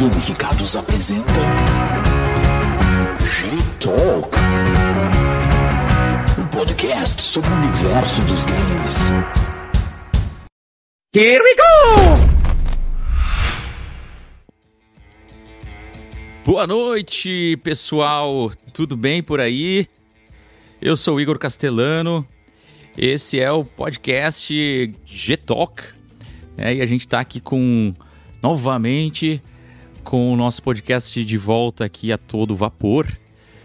Gamificados apresenta G-Talk, um podcast sobre o universo dos games. Here we go! Boa noite, pessoal. Tudo bem por aí? Eu sou o Igor Castellano. Esse é o podcast G-Talk. É, e a gente está aqui com novamente com o nosso podcast de volta aqui a todo vapor.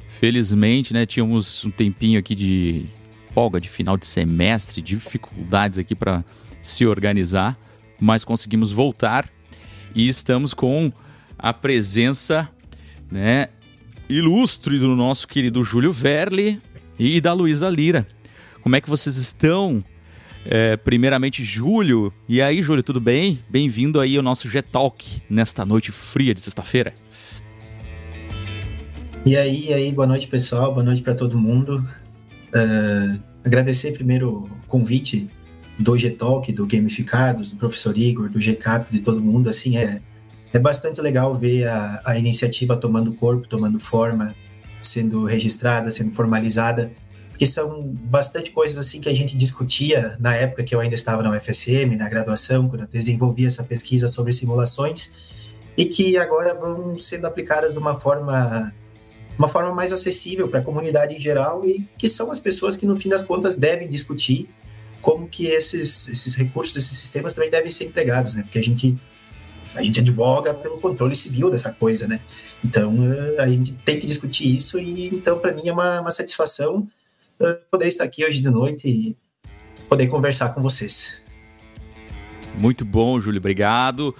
Felizmente, né, tínhamos um tempinho aqui de folga de final de semestre, dificuldades aqui para se organizar, mas conseguimos voltar e estamos com a presença, né, ilustre do nosso querido Júlio Verli e da Luísa Lira. Como é que vocês estão? É, primeiramente, Júlio. E aí, Júlio, tudo bem? Bem-vindo aí ao nosso G-Talk nesta noite fria de sexta-feira. E aí, e aí, boa noite, pessoal. Boa noite para todo mundo. Uh, agradecer primeiro o convite do G-Talk, do Gamificados, do professor Igor, do G-Cap, de todo mundo. Assim, é, é bastante legal ver a, a iniciativa tomando corpo, tomando forma, sendo registrada, sendo formalizada porque são bastante coisas assim que a gente discutia na época que eu ainda estava na UFSM, na graduação, quando eu desenvolvi essa pesquisa sobre simulações, e que agora vão sendo aplicadas de uma forma uma forma mais acessível para a comunidade em geral e que são as pessoas que no fim das contas devem discutir como que esses, esses recursos, esses sistemas também devem ser empregados, né? Porque a gente a gente advoga pelo controle civil dessa coisa, né? Então a gente tem que discutir isso e então para mim é uma, uma satisfação poder estar aqui hoje de noite e poder conversar com vocês. Muito bom, Júlio, obrigado.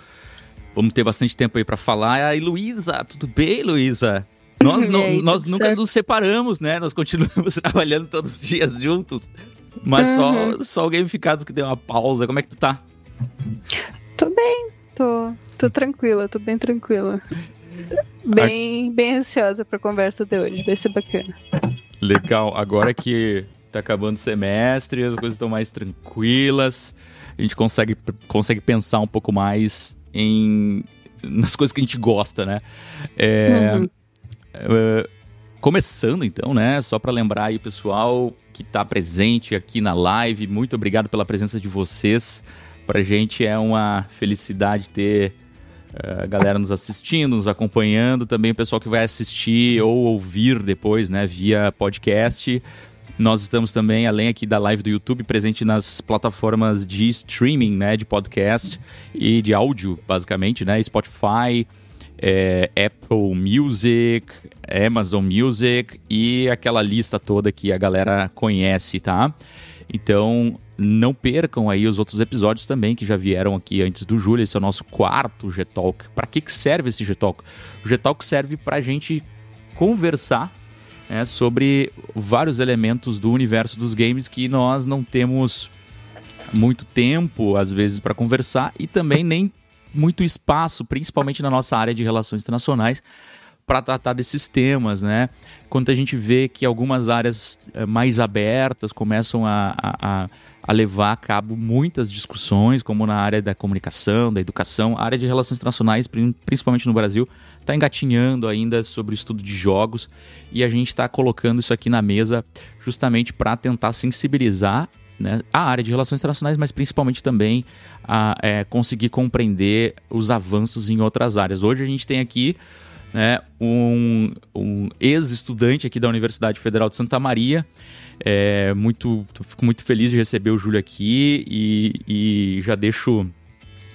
Vamos ter bastante tempo aí para falar. E Luísa, tudo bem, Luísa? Nós, não, aí, nós nunca certo? nos separamos, né? Nós continuamos trabalhando todos os dias juntos. Mas uhum. só, só o Gamificados que deu uma pausa. Como é que tu tá? Tô bem, tô, tô tranquila, tô bem tranquila. Bem, bem ansiosa pra conversa de hoje, vai ser bacana. Legal. Agora que tá acabando o semestre, as coisas estão mais tranquilas, a gente consegue, consegue pensar um pouco mais em nas coisas que a gente gosta, né? É, uhum. é, começando então, né? Só para lembrar aí, pessoal, que está presente aqui na live, muito obrigado pela presença de vocês. Pra gente é uma felicidade ter a eh, galera nos assistindo, nos acompanhando, também o pessoal que vai assistir ou ouvir depois, né, via podcast. Nós estamos também, além aqui da live do YouTube, presente nas plataformas de streaming, né, de podcast e de áudio, basicamente, né, Spotify, é, Apple Music, Amazon Music e aquela lista toda que a galera conhece, tá? Então, não percam aí os outros episódios também que já vieram aqui antes do Júlio. Esse é o nosso quarto G-Talk. Para que, que serve esse G-Talk? O G-Talk serve para a gente conversar né, sobre vários elementos do universo dos games que nós não temos muito tempo, às vezes, para conversar e também nem muito espaço, principalmente na nossa área de relações internacionais para tratar desses temas, né? Quando a gente vê que algumas áreas eh, mais abertas começam a, a, a, levar a cabo muitas discussões, como na área da comunicação, da educação, a área de relações internacionais, principalmente no Brasil, está engatinhando ainda sobre o estudo de jogos e a gente está colocando isso aqui na mesa justamente para tentar sensibilizar né, a área de relações internacionais, mas principalmente também a é, conseguir compreender os avanços em outras áreas. Hoje a gente tem aqui né, um, um ex-estudante aqui da Universidade Federal de Santa Maria. É, muito, fico muito feliz de receber o Júlio aqui e, e já deixo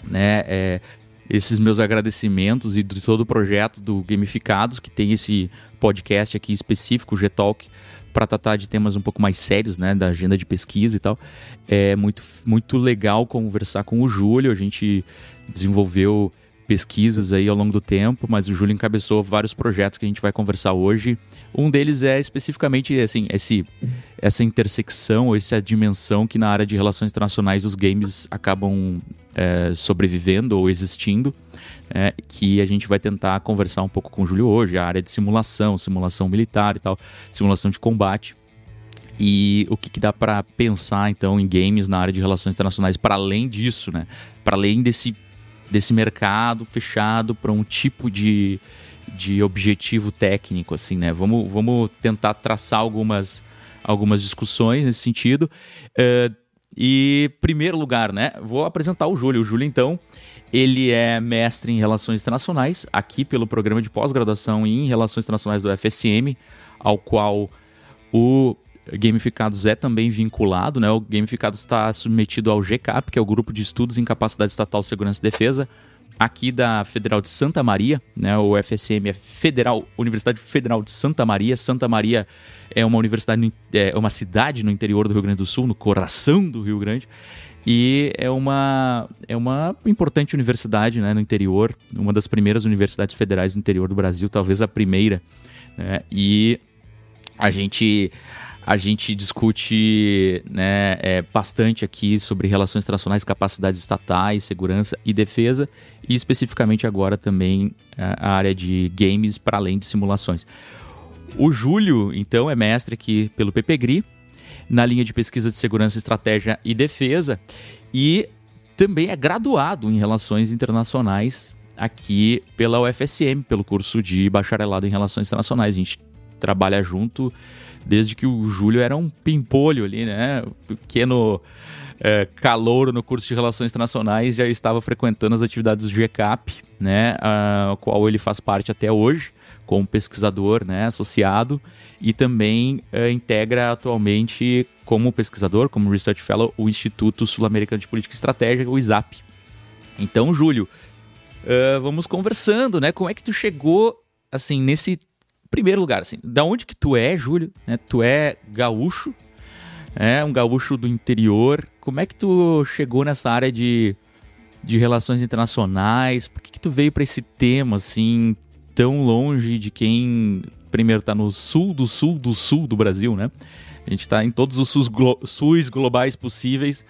né, é, esses meus agradecimentos e de todo o projeto do Gamificados, que tem esse podcast aqui específico, o G-Talk, para tratar de temas um pouco mais sérios, né, da agenda de pesquisa e tal. É muito, muito legal conversar com o Júlio, a gente desenvolveu pesquisas aí ao longo do tempo, mas o Júlio encabeçou vários projetos que a gente vai conversar hoje. Um deles é especificamente assim, esse, essa intersecção ou essa dimensão que na área de relações internacionais os games acabam é, sobrevivendo ou existindo. É, que a gente vai tentar conversar um pouco com o Júlio hoje, a área de simulação, simulação militar e tal, simulação de combate. E o que, que dá para pensar então em games na área de relações internacionais para além disso, né? Para além desse desse mercado fechado para um tipo de, de objetivo técnico, assim, né? Vamos, vamos tentar traçar algumas, algumas discussões nesse sentido. Uh, e, primeiro lugar, né? Vou apresentar o Júlio. O Júlio, então, ele é mestre em Relações Internacionais, aqui pelo programa de pós-graduação em Relações Internacionais do FSM, ao qual o Gamificados é também vinculado, né? O Gamificados está submetido ao GCAP, que é o Grupo de Estudos em Capacidade Estatal, Segurança e Defesa, aqui da Federal de Santa Maria, né? O FSM é Federal, Universidade Federal de Santa Maria. Santa Maria é uma universidade, é uma cidade no interior do Rio Grande do Sul, no coração do Rio Grande. E é uma, é uma importante universidade né, no interior, uma das primeiras universidades federais no interior do Brasil, talvez a primeira. Né? E a gente a gente discute né, é, bastante aqui sobre relações internacionais, capacidades estatais, segurança e defesa, e especificamente agora também é, a área de games para além de simulações. O Júlio, então, é mestre aqui pelo PPGRI, na linha de pesquisa de segurança, estratégia e defesa, e também é graduado em relações internacionais aqui pela UFSM, pelo curso de bacharelado em relações internacionais. A gente trabalha junto desde que o Júlio era um pimpolho ali, né? Pequeno é, calouro no curso de Relações Internacionais, já estava frequentando as atividades do GCAP, né? A qual ele faz parte até hoje, como pesquisador né, associado, e também é, integra atualmente como pesquisador, como Research Fellow, o Instituto Sul-Americano de Política e Estratégia, o ISAP. Então, Júlio, uh, vamos conversando, né? Como é que tu chegou, assim, nesse primeiro lugar, assim, da onde que tu é, Júlio? Né? Tu é gaúcho, é um gaúcho do interior. Como é que tu chegou nessa área de, de relações internacionais? Por que, que tu veio para esse tema, assim, tão longe de quem, primeiro, tá no sul do sul do sul do Brasil, né? A gente está em todos os sus, glo globais possíveis.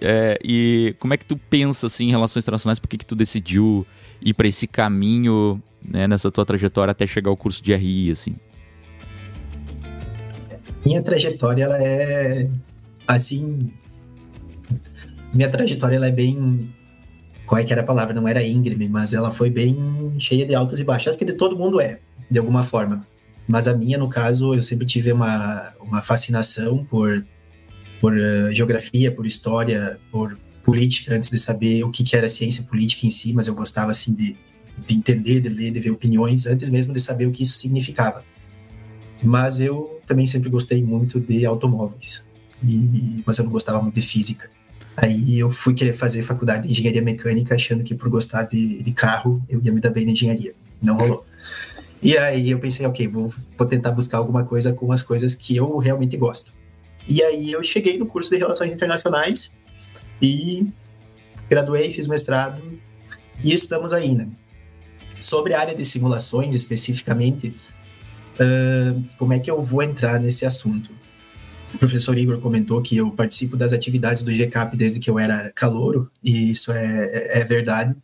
É, e como é que tu pensa assim, em relações internacionais? Por que, que tu decidiu ir para esse caminho né, nessa tua trajetória até chegar ao curso de RI, assim? Minha trajetória, ela é, assim... Minha trajetória, ela é bem... Qual é que era a palavra? Não era íngreme, mas ela foi bem cheia de altos e baixos. Acho que de todo mundo é, de alguma forma. Mas a minha, no caso, eu sempre tive uma, uma fascinação por, por uh, geografia, por história, por política, antes de saber o que, que era ciência política em si, mas eu gostava, assim, de de entender, de ler, de ver opiniões, antes mesmo de saber o que isso significava. Mas eu também sempre gostei muito de automóveis, e, mas eu não gostava muito de física. Aí eu fui querer fazer faculdade de engenharia mecânica, achando que por gostar de, de carro eu ia me dar bem na engenharia. Não rolou. E aí eu pensei, ok, vou, vou tentar buscar alguma coisa com as coisas que eu realmente gosto. E aí eu cheguei no curso de Relações Internacionais e graduei, fiz mestrado e estamos aí, né? Sobre a área de simulações especificamente, uh, como é que eu vou entrar nesse assunto? O professor Igor comentou que eu participo das atividades do GCAP desde que eu era calouro, e isso é, é verdade,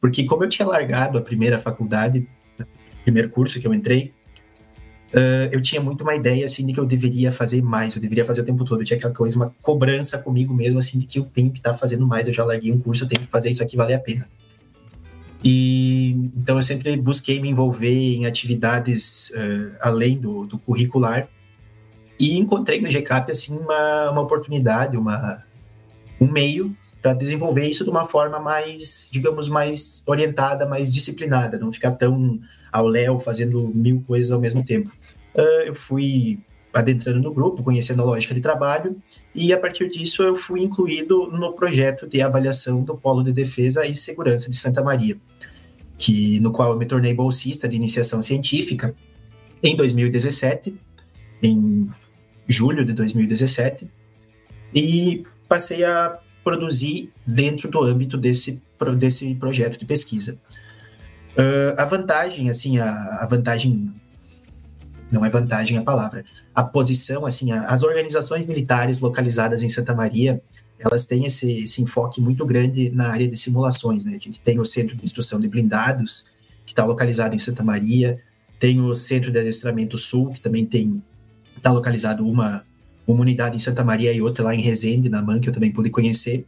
porque como eu tinha largado a primeira faculdade, o primeiro curso que eu entrei, uh, eu tinha muito uma ideia, assim, de que eu deveria fazer mais, eu deveria fazer o tempo todo, eu tinha aquela coisa, uma cobrança comigo mesmo, assim, de que eu tenho que estar tá fazendo mais, eu já larguei um curso, eu tenho que fazer isso aqui valer a pena. E então eu sempre busquei me envolver em atividades uh, além do, do, curricular e encontrei no GCAP assim uma, uma oportunidade, uma, um meio para desenvolver isso de uma forma mais, digamos, mais orientada, mais disciplinada, não ficar tão ao léu fazendo mil coisas ao mesmo tempo. Uh, eu fui adentrando no grupo, conhecendo a lógica de trabalho, e a partir disso eu fui incluído no projeto de avaliação do Polo de Defesa e Segurança de Santa Maria que no qual eu me tornei bolsista de iniciação científica em 2017, em julho de 2017, e passei a produzir dentro do âmbito desse, desse projeto de pesquisa. Uh, a vantagem, assim, a, a, vantagem não é vantagem a palavra, a posição, assim, a, as organizações militares localizadas em Santa Maria elas têm esse, esse, enfoque muito grande na área de simulações. Né? A gente tem o Centro de Instrução de Blindados, que está localizado em Santa Maria, tem o Centro de Adestramento Sul, que também tem está localizado uma, uma unidade em Santa Maria e outra lá em Resende, na MAN, que eu também pude conhecer.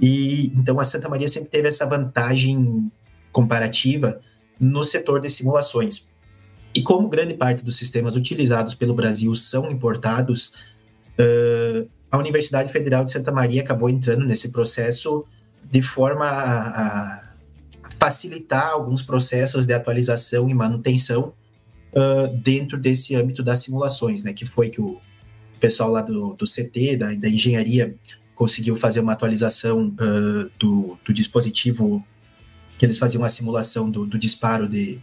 E então a Santa Maria sempre teve essa vantagem comparativa no setor de simulações. E como grande parte dos sistemas utilizados pelo Brasil são importados, uh, a Universidade Federal de Santa Maria acabou entrando nesse processo de forma a, a facilitar alguns processos de atualização e manutenção uh, dentro desse âmbito das simulações, né? Que foi que o pessoal lá do, do CT, da, da engenharia, conseguiu fazer uma atualização uh, do, do, dispositivo que eles faziam a simulação do, do disparo de,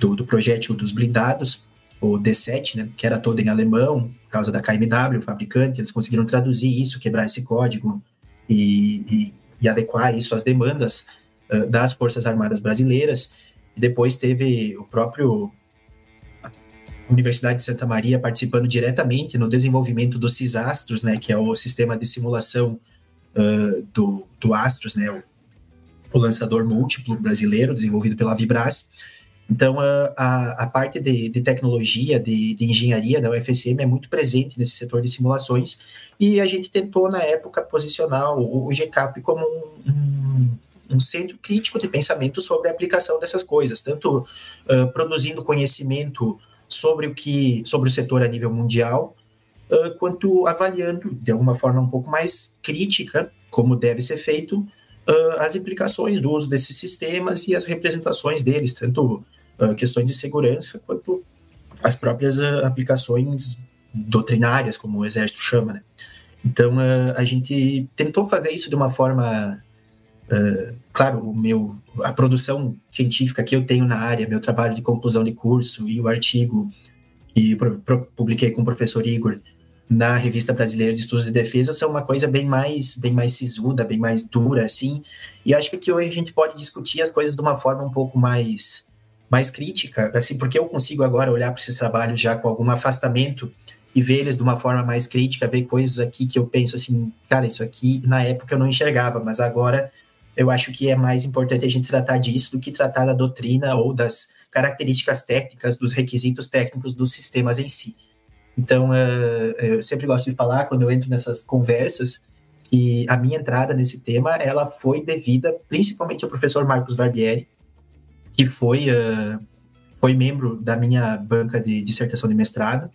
do, do, projétil dos blindados, o D7, né, que era todo em alemão, por causa da KMW, o fabricante, eles conseguiram traduzir isso, quebrar esse código e, e, e adequar isso às demandas uh, das Forças Armadas Brasileiras. E depois teve o próprio Universidade de Santa Maria participando diretamente no desenvolvimento do CISAstros, né, que é o sistema de simulação uh, do, do Astros, né, o, o, lançador múltiplo brasileiro desenvolvido pela Vibras. Então, a, a parte de, de tecnologia, de, de, engenharia da UFSM é muito presente nesse setor de simulações e a gente tentou, na época, posicionar o, o GCAP como um, um, um centro crítico de pensamento sobre a aplicação dessas coisas, tanto uh, produzindo conhecimento sobre o que sobre o setor a nível mundial, uh, quanto avaliando de alguma forma um pouco mais crítica, como deve ser feito, uh, as implicações do uso desses sistemas e as representações deles, tanto uh, questões de segurança quanto as próprias aplicações doutrinárias, como o exército chama, né? Então a gente tentou fazer isso de uma forma Uh, claro, o meu, a produção científica que eu tenho na área, meu trabalho de conclusão de curso e o artigo que publiquei com o professor Igor na Revista Brasileira de Estudos de Defesa são uma coisa bem mais, bem mais sisuda, bem mais dura, assim, e acho que hoje a gente pode discutir as coisas de uma forma um pouco mais, mais crítica, assim, porque eu consigo agora olhar para esses trabalhos já com algum afastamento e ver eles de uma forma mais crítica, ver coisas aqui que eu penso assim, cara, isso aqui na época eu não enxergava, mas agora eu acho que é mais importante a gente tratar disso do que tratar da doutrina ou das características técnicas, dos requisitos técnicos dos sistemas em si. Então, uh, eu sempre gosto de falar, quando eu entro nessas conversas, que a minha entrada nesse tema, ela foi devida principalmente ao professor Marcos Barbieri, que foi, uh, foi membro da minha banca de dissertação de mestrado,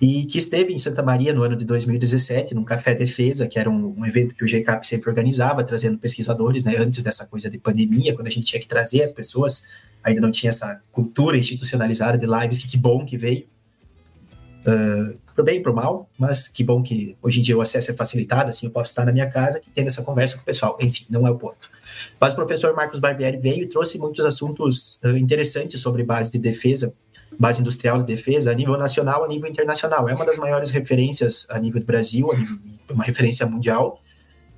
e que esteve em Santa Maria no ano de 2017, num Café Defesa, que era um, um, evento que o GCAP sempre organizava, trazendo pesquisadores, né, antes dessa coisa de pandemia, quando a gente tinha que trazer as pessoas, ainda não tinha essa cultura institucionalizada de lives, que que bom que veio, uh, pro bem e pro mal, mas que bom que hoje em dia o acesso é facilitado, assim, eu posso estar na minha casa tendo essa conversa com o pessoal, enfim, não é o ponto. Mas o professor Marcos Barbieri veio e trouxe muitos assuntos uh, interessantes sobre base de defesa, base industrial de defesa a nível nacional, a nível internacional. É uma das maiores referências a nível do Brasil, nível, uma referência mundial.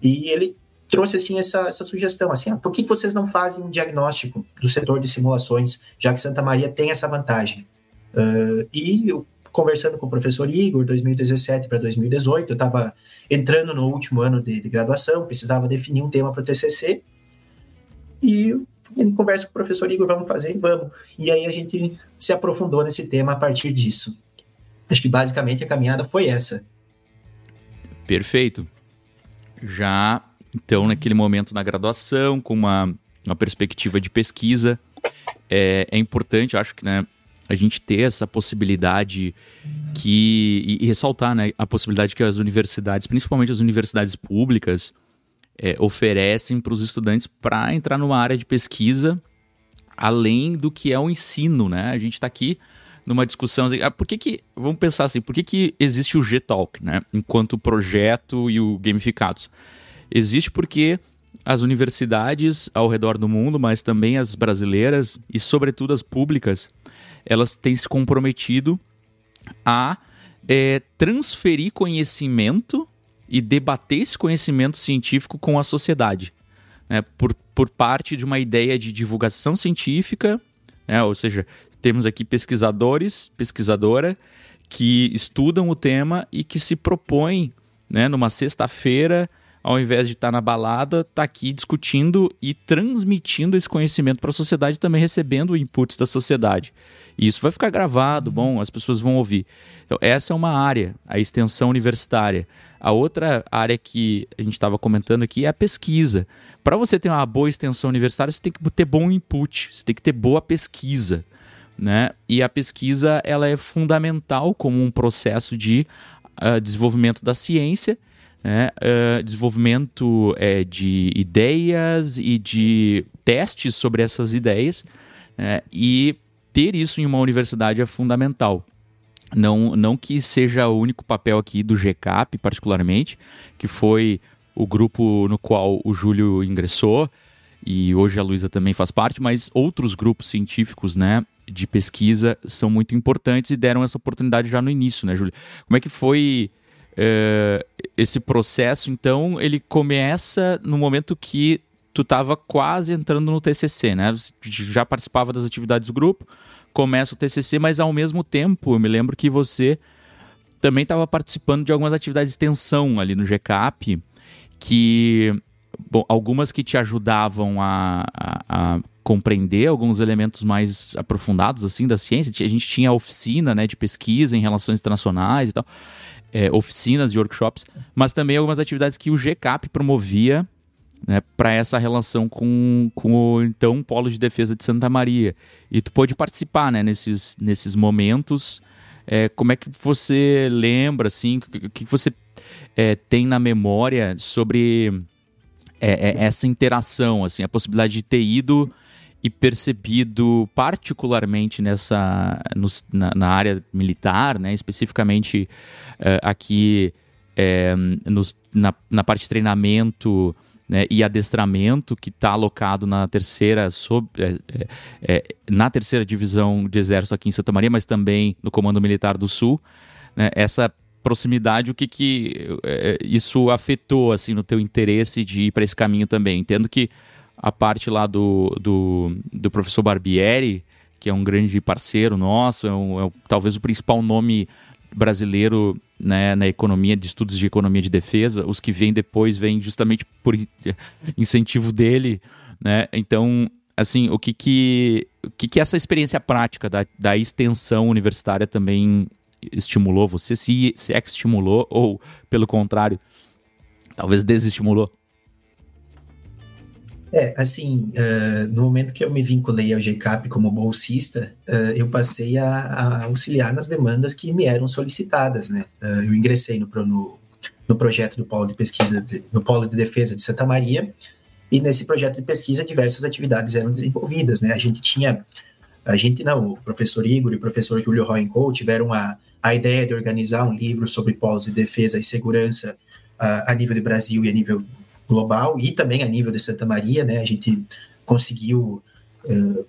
E ele trouxe assim essa, essa sugestão, assim, ah, por que vocês não fazem um diagnóstico do setor de simulações, já que Santa Maria tem essa vantagem? Uh, e conversando com o professor Igor, 2017 para 2018, eu estava entrando no último ano de, de graduação, precisava definir um tema para o TCC, e em conversa com o professor Igor, vamos fazer? Vamos. E aí a gente se aprofundou nesse tema a partir disso. Acho que basicamente a caminhada foi essa. Perfeito. Já, então, naquele momento na graduação, com uma, uma perspectiva de pesquisa, é, é importante, acho que, né, a gente ter essa possibilidade que e, e, ressaltar né, a possibilidade que as universidades, principalmente as universidades públicas, é, oferecem para os estudantes para entrar numa área de pesquisa além do que é o ensino, né? A gente está aqui numa discussão assim, ah, por que que, vamos pensar assim, por que que existe o G-Talk, né? Enquanto projeto e o Gamificados. Existe porque as universidades ao redor do mundo, mas também as brasileiras e sobretudo as públicas, elas têm se comprometido a é, transferir conhecimento e debater esse conhecimento científico com a sociedade. Né, por, por parte de uma ideia de divulgação científica, né, ou seja, temos aqui pesquisadores, pesquisadora, que estudam o tema e que se propõem, né, numa sexta-feira, ao invés de estar tá na balada, tá aqui discutindo e transmitindo esse conhecimento para a sociedade, também recebendo inputs da sociedade. E isso vai ficar gravado, bom, as pessoas vão ouvir. Então, essa é uma área, a extensão universitária. A outra área que a gente estava comentando aqui é a pesquisa. Para você ter uma boa extensão universitária, você tem que ter bom input, você tem que ter boa pesquisa. Né? E a pesquisa ela é fundamental como um processo de uh, desenvolvimento da ciência, né? uh, desenvolvimento uh, de ideias e de testes sobre essas ideias. Né? E ter isso em uma universidade é fundamental. Não, não que seja o único papel aqui do GCAP, particularmente, que foi o grupo no qual o Júlio ingressou e hoje a Luísa também faz parte, mas outros grupos científicos, né, de pesquisa são muito importantes e deram essa oportunidade já no início, né, Júlio? Como é que foi uh, esse processo? Então, ele começa no momento que tu estava quase entrando no TCC, né? Já participava das atividades do grupo, começa o TCC, mas ao mesmo tempo, eu me lembro que você também estava participando de algumas atividades de extensão ali no GCAP, que bom, algumas que te ajudavam a, a, a, compreender alguns elementos mais aprofundados assim da ciência. A gente tinha oficina né, de pesquisa em relações internacionais e tal, é, oficinas e workshops, mas também algumas atividades que o GCAP promovia né, para essa relação com, com o então Polo de Defesa de Santa Maria. E tu pôde participar né, nesses, nesses momentos. É, como é que você lembra, assim, o que você é, tem na memória sobre é, é, essa interação, assim, a possibilidade de ter ido e percebido particularmente nessa no, na, na, área militar, né, especificamente é, aqui é, nos, na, na parte de treinamento né, e adestramento que está alocado na terceira sob, é, é, na terceira divisão de exército aqui em Santa Maria, mas também no Comando Militar do Sul. Né, essa proximidade, o que que isso afetou assim no teu interesse de ir para esse caminho também? Entendo que a parte lá do, do, do professor Barbieri, que é um grande parceiro nosso, é, um, é talvez o principal nome brasileiro né, na economia, de estudos de economia de defesa, os que vêm depois vêm justamente por incentivo dele, né? Então, assim, o que que, o que, que essa experiência prática da, da extensão universitária também estimulou você? Se, se é que estimulou ou, pelo contrário, talvez desestimulou? É, assim, uh, no momento que eu me vinculei ao GCAP como bolsista, uh, eu passei a, a, auxiliar nas demandas que me eram solicitadas, né? Uh, eu ingressei no, no, no, projeto do Polo de Pesquisa, de, no Polo de Defesa de Santa Maria, e nesse projeto de pesquisa diversas atividades eram desenvolvidas, né? A gente tinha, a gente não, o professor Igor e o professor Júlio Roenco tiveram a, a ideia de organizar um livro sobre polos de defesa e segurança a nível de Brasil e a nível global e também a nível de Santa Maria, né? A gente conseguiu uh,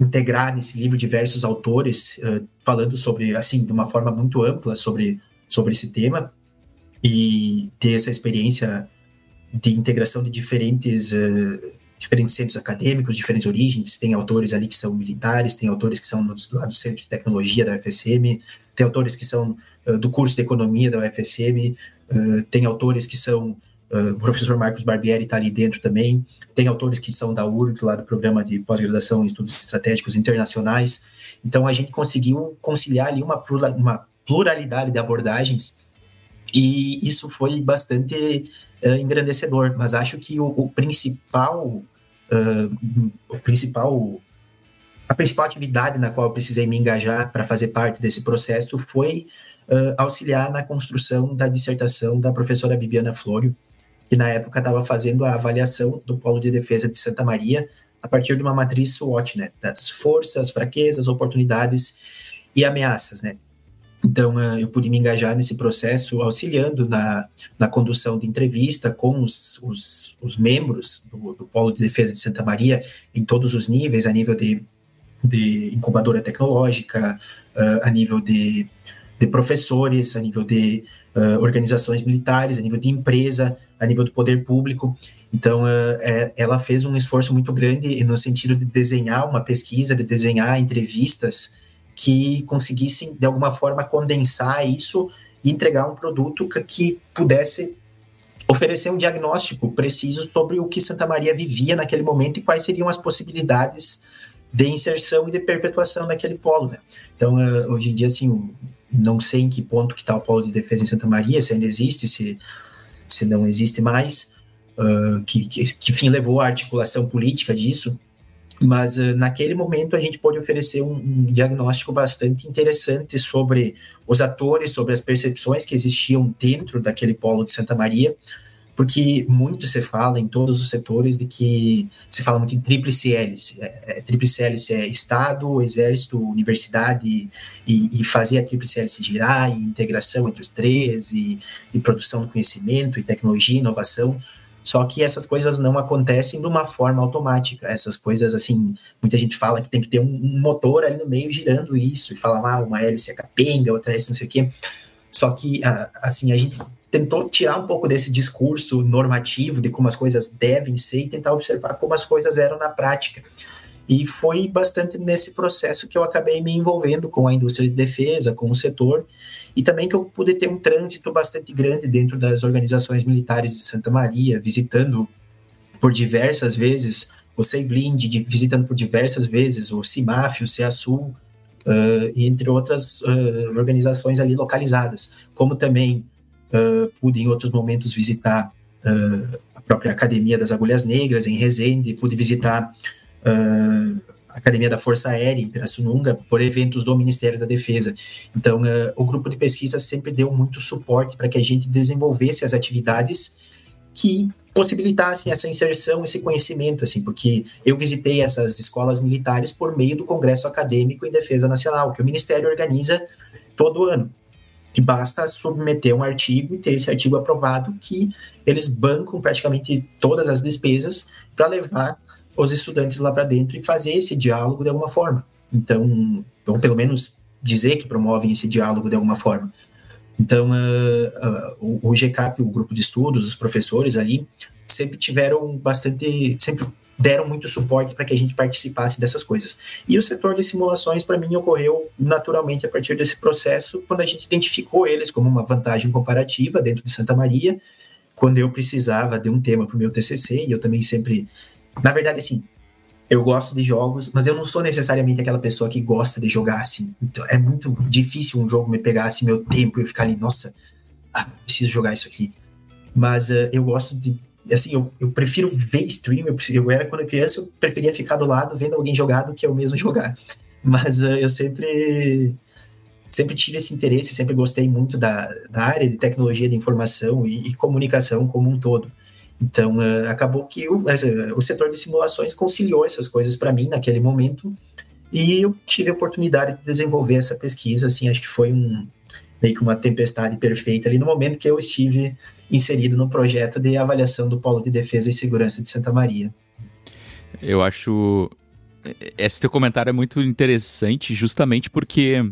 integrar nesse livro diversos autores uh, falando sobre, assim, de uma forma muito ampla sobre, sobre esse tema e ter essa experiência de integração de diferentes uh, diferentes centros acadêmicos, diferentes origens. Tem autores ali que são militares, tem autores que são do, lá do Centro de Tecnologia da UFSM, tem autores que são uh, do curso de Economia da UFSM, uh, tem autores que são Uh, o professor Marcos Barbieri está ali dentro também. Tem autores que são da URGS, lá do programa de pós-graduação em estudos estratégicos internacionais. Então, a gente conseguiu conciliar ali uma, uma pluralidade de abordagens e isso foi bastante uh, engrandecedor. Mas acho que o, o principal, uh, o principal, a principal atividade na qual eu precisei me engajar para fazer parte desse processo foi auxiliar na construção da dissertação da professora Bibiana Florio, que na época estava fazendo a avaliação do Polo de Defesa de Santa Maria a partir de uma matriz SWOT, né, das forças, fraquezas, oportunidades e ameaças, né. Então, uh, eu pude me engajar nesse processo, auxiliando na, na condução de entrevista com os, os, os membros do, do, Polo de Defesa de Santa Maria, em todos os níveis, a nível de, de incubadora tecnológica, uh, a nível de, de professores, a nível de uh, organizações militares, a nível de empresa, a nível do poder público. Então, é, ela fez um esforço muito grande no sentido de desenhar uma pesquisa, de desenhar entrevistas que conseguissem, de alguma forma, condensar isso e entregar um produto que, que pudesse oferecer um diagnóstico preciso sobre o que Santa Maria vivia naquele momento e quais seriam as possibilidades de inserção e de perpetuação daquele polo. Né? Então, uh, hoje em dia, assim, não sei em que ponto que está o polo de defesa em Santa Maria, se ainda existe, se, se não existe mais, uh, que, que, que, fim levou a articulação política disso, mas uh, naquele momento a gente pode oferecer um, um, diagnóstico bastante interessante sobre os atores, sobre as percepções que existiam dentro daquele polo de Santa Maria, porque muito se fala em todos os setores de que se fala muito em tríplice hélice. É, é, tríplice hélice é Estado, Exército, Universidade, e, e, fazer a tríplice hélice girar, e integração entre os três, e, e produção do conhecimento, e tecnologia, inovação. Só que essas coisas não acontecem de uma forma automática. Essas coisas, assim, muita gente fala que tem que ter um, motor ali no meio girando isso, e fala, ah, uma hélice é capenga, outra hélice não sei o quê. Só que, assim, a gente tentou tirar um pouco desse discurso normativo de como as coisas devem ser e tentar observar como as coisas eram na prática. E foi bastante nesse processo que eu acabei me envolvendo com a indústria de defesa, com o setor, e também que eu pude ter um trânsito bastante grande dentro das organizações militares de Santa Maria, visitando por diversas vezes o Seiblind, visitando por diversas vezes o CIMAF, o CEASUL, uh, entre outras uh, organizações ali localizadas, como também Uh, pude em outros momentos visitar uh, a própria Academia das Agulhas Negras em Resende, pude visitar uh, a Academia da Força Aérea em Pirassununga por eventos do Ministério da Defesa. Então, o grupo de pesquisa sempre deu muito suporte para que a gente desenvolvesse as atividades que possibilitassem essa inserção, esse conhecimento, assim, porque eu visitei essas escolas militares por meio do Congresso Acadêmico em Defesa Nacional, que o Ministério organiza todo ano. E basta submeter um artigo e ter esse artigo aprovado que eles bancam praticamente todas as despesas para levar os estudantes lá para dentro e fazer esse diálogo de alguma forma. Então, ou pelo menos dizer que promovem esse diálogo de alguma forma. Então, uh, uh, o, o GCAP, o grupo de estudos, os professores ali, sempre tiveram bastante, sempre deram muito suporte para que a gente participasse dessas coisas. E o setor de simulações, para mim, ocorreu naturalmente a partir desse processo, quando a gente identificou eles como uma vantagem comparativa dentro de Santa Maria, quando eu precisava de um tema para o meu TCC, e eu também sempre. Na verdade, assim, eu gosto de jogos, mas eu não sou necessariamente aquela pessoa que gosta de jogar assim. Então, é muito difícil um jogo me pegar assim meu tempo e eu ficar ali, nossa, ah, preciso jogar isso aqui. Mas uh, eu gosto de assim, eu, eu prefiro ver stream, eu, eu era quando criança, eu preferia ficar do lado vendo alguém jogar do que eu mesmo jogar. Mas uh, eu sempre sempre tive esse interesse, sempre gostei muito da, da área de tecnologia de informação e, e comunicação como um todo. Então, uh, acabou que o, o setor de simulações conciliou essas coisas para mim naquele momento e eu tive a oportunidade de desenvolver essa pesquisa, assim, acho que foi um, meio que uma tempestade perfeita ali no momento que eu estive inserido no projeto de avaliação do Polo de Defesa e Segurança de Santa Maria. Eu acho. Esse teu comentário é muito interessante, justamente porque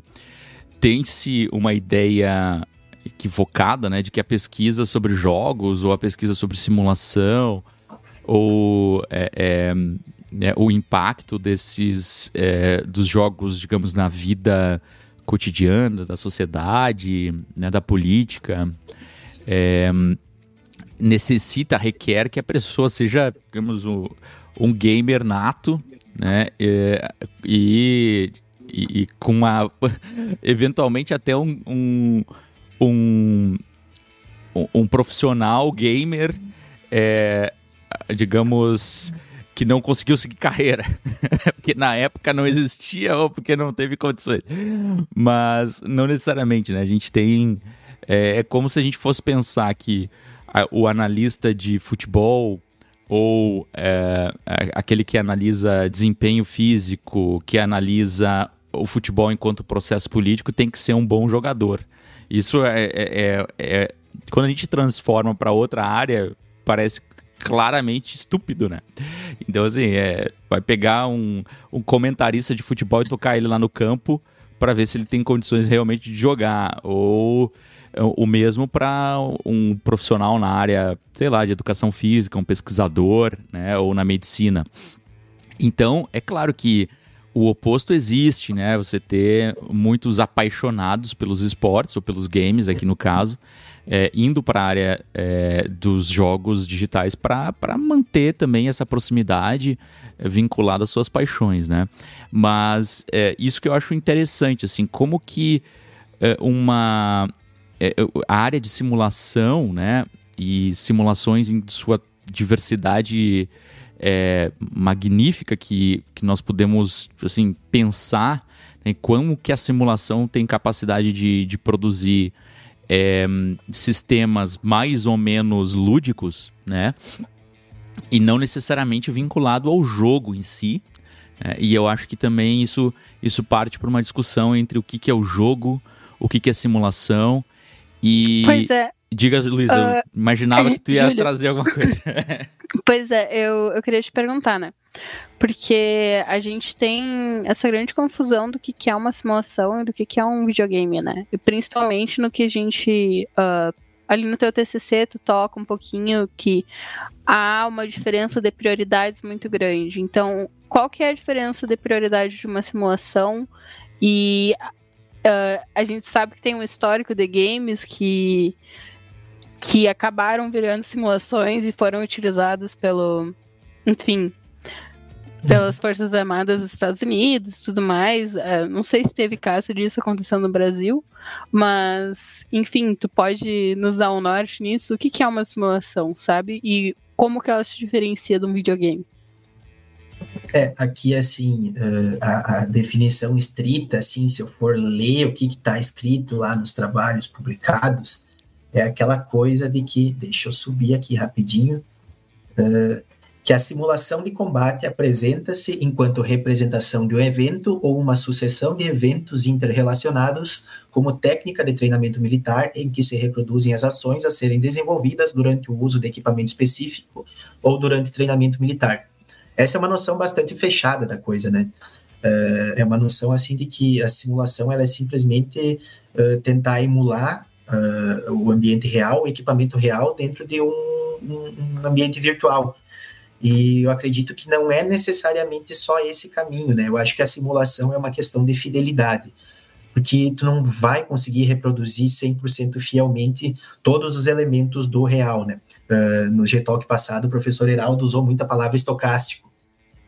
tem-se uma ideia equivocada, né, de que a pesquisa sobre jogos ou a pesquisa sobre simulação ou é, é, é, o impacto desses é, dos jogos, digamos, na vida cotidiana da sociedade, né, da política, é, necessita, requer que a pessoa seja, digamos, um, um gamer nato, né? É, e, e, e, com uma. eventualmente até um, um, um, um profissional gamer, é, digamos que não conseguiu seguir carreira. porque na época não existia ou porque não teve condições. Mas não necessariamente, né? A gente tem é, é como se a gente fosse pensar que a, o analista de futebol ou é, aquele que analisa desempenho físico, que analisa o futebol enquanto processo político, tem que ser um bom jogador. Isso é, é, é, é quando a gente transforma para outra área, parece claramente estúpido, né? Então, assim, é, vai pegar um, um comentarista de futebol e tocar ele lá no campo para ver se ele tem condições realmente de jogar. Ou o mesmo para um profissional na área, sei lá, de educação física, um pesquisador, né, ou na medicina. Então, é claro que o oposto existe, né? Você ter muitos apaixonados pelos esportes ou pelos games, aqui no caso, é, indo para a área é, dos jogos digitais para manter também essa proximidade é, vinculada às suas paixões, né? Mas é, isso que eu acho interessante, assim, como que é, uma é, a área de simulação, né, e simulações em sua diversidade magnífica que, que nós podemos, assim, pensar né, como que a simulação tem capacidade de, de produzir é, sistemas mais ou menos lúdicos, né? E não necessariamente vinculado ao jogo em si. Né? E eu acho que também isso, isso parte para uma discussão entre o que, que é o jogo, o que, que é simulação. E. Pois é. Diga, Luísa, uh, eu imaginava que tu ia Júlio. trazer alguma coisa. pois é, eu, eu queria te perguntar, né? Porque a gente tem essa grande confusão do que, que é uma simulação e do que, que é um videogame, né? E principalmente no que a gente. Uh, ali no teu TCC, tu toca um pouquinho que há uma diferença de prioridades muito grande. Então, qual que é a diferença de prioridade de uma simulação e Uh, a gente sabe que tem um histórico de games que que acabaram virando simulações e foram utilizados pelo, enfim, pelas Forças Armadas dos Estados Unidos tudo mais. É, não sei se teve caso disso acontecendo no Brasil, mas, enfim, tu pode nos dar um norte nisso? O que, que é uma simulação, sabe? E como que ela se diferencia de um videogame? É, aqui, assim, a, a, definição estrita, assim, se eu for ler o que está escrito lá nos trabalhos publicados, é aquela coisa de que, deixa eu subir aqui rapidinho, uh, que a simulação de combate apresenta-se enquanto representação de um evento ou uma sucessão de eventos interrelacionados como técnica de treinamento militar em que se reproduzem as ações a serem desenvolvidas durante o uso de equipamento específico ou durante treinamento militar. Essa é uma noção bastante fechada da coisa, né? Uh, é uma noção assim de que a simulação ela é simplesmente uh, tentar emular uh, o ambiente real, o equipamento real dentro de um, um, ambiente virtual. E eu acredito que não é necessariamente só esse caminho, né? Eu acho que a simulação é uma questão de fidelidade, porque tu não vai conseguir reproduzir 100% fielmente todos os elementos do real, né? Uh, no G-Talk passado, o professor Heraldo usou muita palavra estocástico,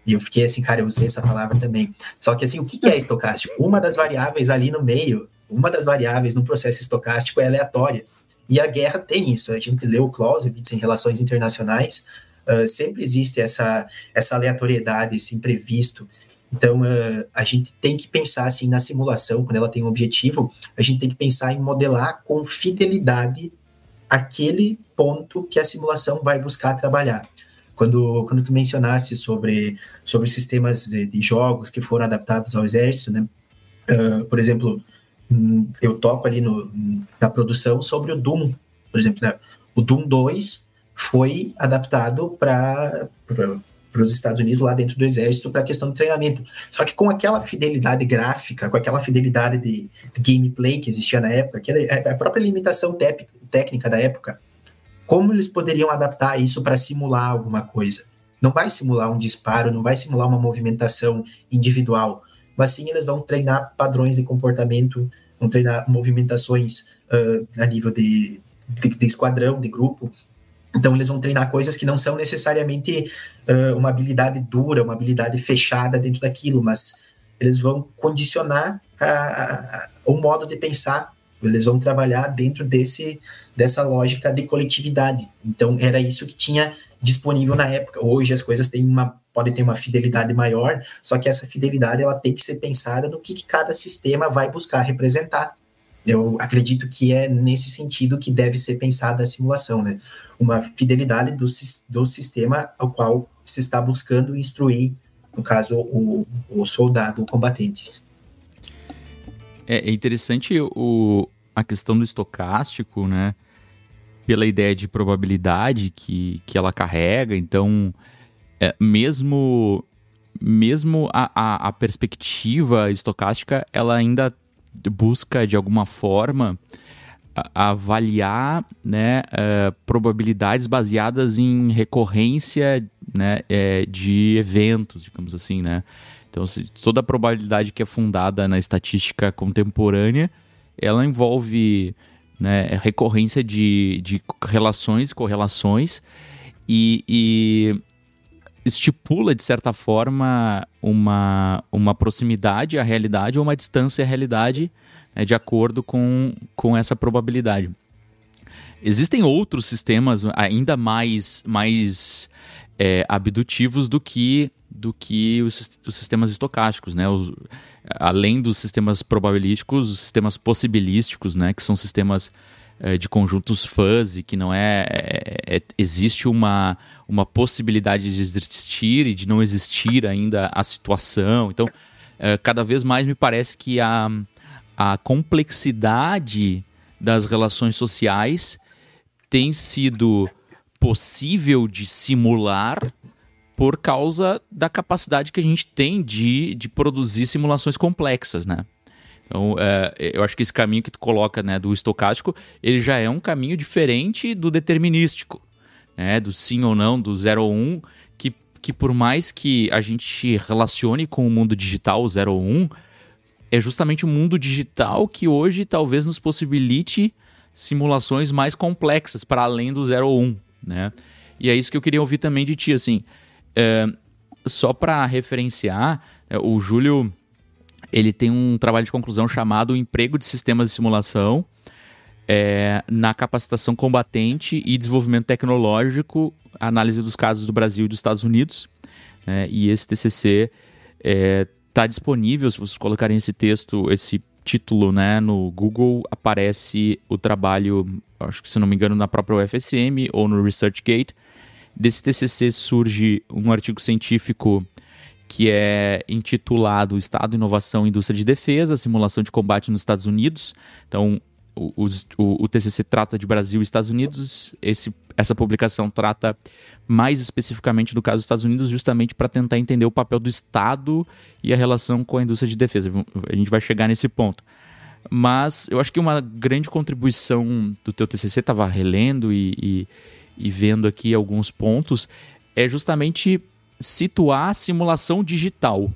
e eu fiquei assim, cara, eu usei essa palavra também. Só que assim, o que é estocástico? Uma das variáveis ali no meio uma das variáveis no processo estocástico é aleatória. E a guerra tem isso. A gente leu o Clausewitz em relações internacionais, uh, sempre existe essa, essa aleatoriedade, esse imprevisto. Então, uh, a gente tem que pensar assim na simulação, quando ela tem um objetivo, a gente tem que pensar em modelar com fidelidade aquele ponto que a simulação vai buscar trabalhar. Quando, quando tu mencionaste sobre, sobre sistemas de, de jogos que foram adaptados ao exército, né? Uh, por exemplo, eu toco ali no, na produção sobre o Doom, por exemplo, né? o Doom 2 foi adaptado para os Estados Unidos lá dentro do exército para a questão de treinamento. Só que com aquela fidelidade gráfica, com aquela fidelidade de, de gameplay que existia na época, que era a própria limitação técnica da época, como eles poderiam adaptar isso para simular alguma coisa? Não vai simular um disparo, não vai simular uma movimentação individual mas sim eles vão treinar padrões de comportamento, vão treinar movimentações uh, a nível de, de, de, esquadrão, de grupo. Então eles vão treinar coisas que não são necessariamente uh, uma habilidade dura, uma habilidade fechada dentro daquilo, mas eles vão condicionar o modo de pensar, eles vão trabalhar dentro desse, dessa lógica de coletividade. Então era isso que tinha disponível na época. Hoje as coisas têm uma podem ter uma fidelidade maior, só que essa fidelidade ela tem que ser pensada no que, que cada sistema vai buscar representar. Eu acredito que é nesse sentido que deve ser pensada a simulação, né? Uma fidelidade do, do sistema ao qual se está buscando instruir, no caso, o, o soldado, o combatente. É, é interessante o, a questão do estocástico, né? Pela ideia de probabilidade que, que ela carrega. Então, é, mesmo mesmo a, a, a, perspectiva estocástica, ela ainda busca, de alguma forma, avaliar né, uh, probabilidades baseadas em recorrência né, é, de eventos, digamos assim, né? Então, se, toda a probabilidade que é fundada na estatística contemporânea, ela envolve né? Recorrência de, de relações correlações e, e estipula, de certa forma, uma, uma proximidade à realidade ou uma distância à realidade né, de acordo com, com essa probabilidade. Existem outros sistemas ainda mais, mais é, abdutivos do que, do que os, os sistemas estocásticos, né? Os, além dos sistemas probabilísticos, os sistemas possibilísticos, né? Que são sistemas de conjuntos fuzzy, que não é, é, é, existe uma, uma possibilidade de existir e de não existir ainda a situação. Então, é, cada vez mais me parece que a, a complexidade das relações sociais tem sido possível de simular por causa da capacidade que a gente tem de, de produzir simulações complexas, né? Então, é, eu acho que esse caminho que tu coloca, né, do estocástico, ele já é um caminho diferente do determinístico, né, do sim ou não, do 0 ou 1, um, que, que por mais que a gente relacione com o mundo digital, o 0 ou 1, um, é justamente o mundo digital que hoje talvez nos possibilite simulações mais complexas para além do 0 ou 1, um, né? E é isso que eu queria ouvir também de ti, assim, é, só para referenciar, é, o Júlio ele tem um trabalho de conclusão chamado Emprego de Sistemas de Simulação é, na capacitação combatente e desenvolvimento tecnológico, análise dos casos do Brasil e dos Estados Unidos. É, e esse TCC está é, disponível, se vocês colocarem esse texto, esse título né, no Google, aparece o trabalho, acho que se não me engano, na própria UFSM ou no ResearchGate. Desse TCC surge um artigo científico que é intitulado Estado, Inovação e Indústria de Defesa, Simulação de Combate nos Estados Unidos. Então, o, o, o TCC trata de Brasil e Estados Unidos. Esse, essa publicação trata mais especificamente do caso dos Estados Unidos, justamente para tentar entender o papel do Estado e a relação com a indústria de defesa. A gente vai chegar nesse ponto. Mas eu acho que uma grande contribuição do teu TCC, estava relendo e, e, e vendo aqui alguns pontos, é justamente situar a simulação digital.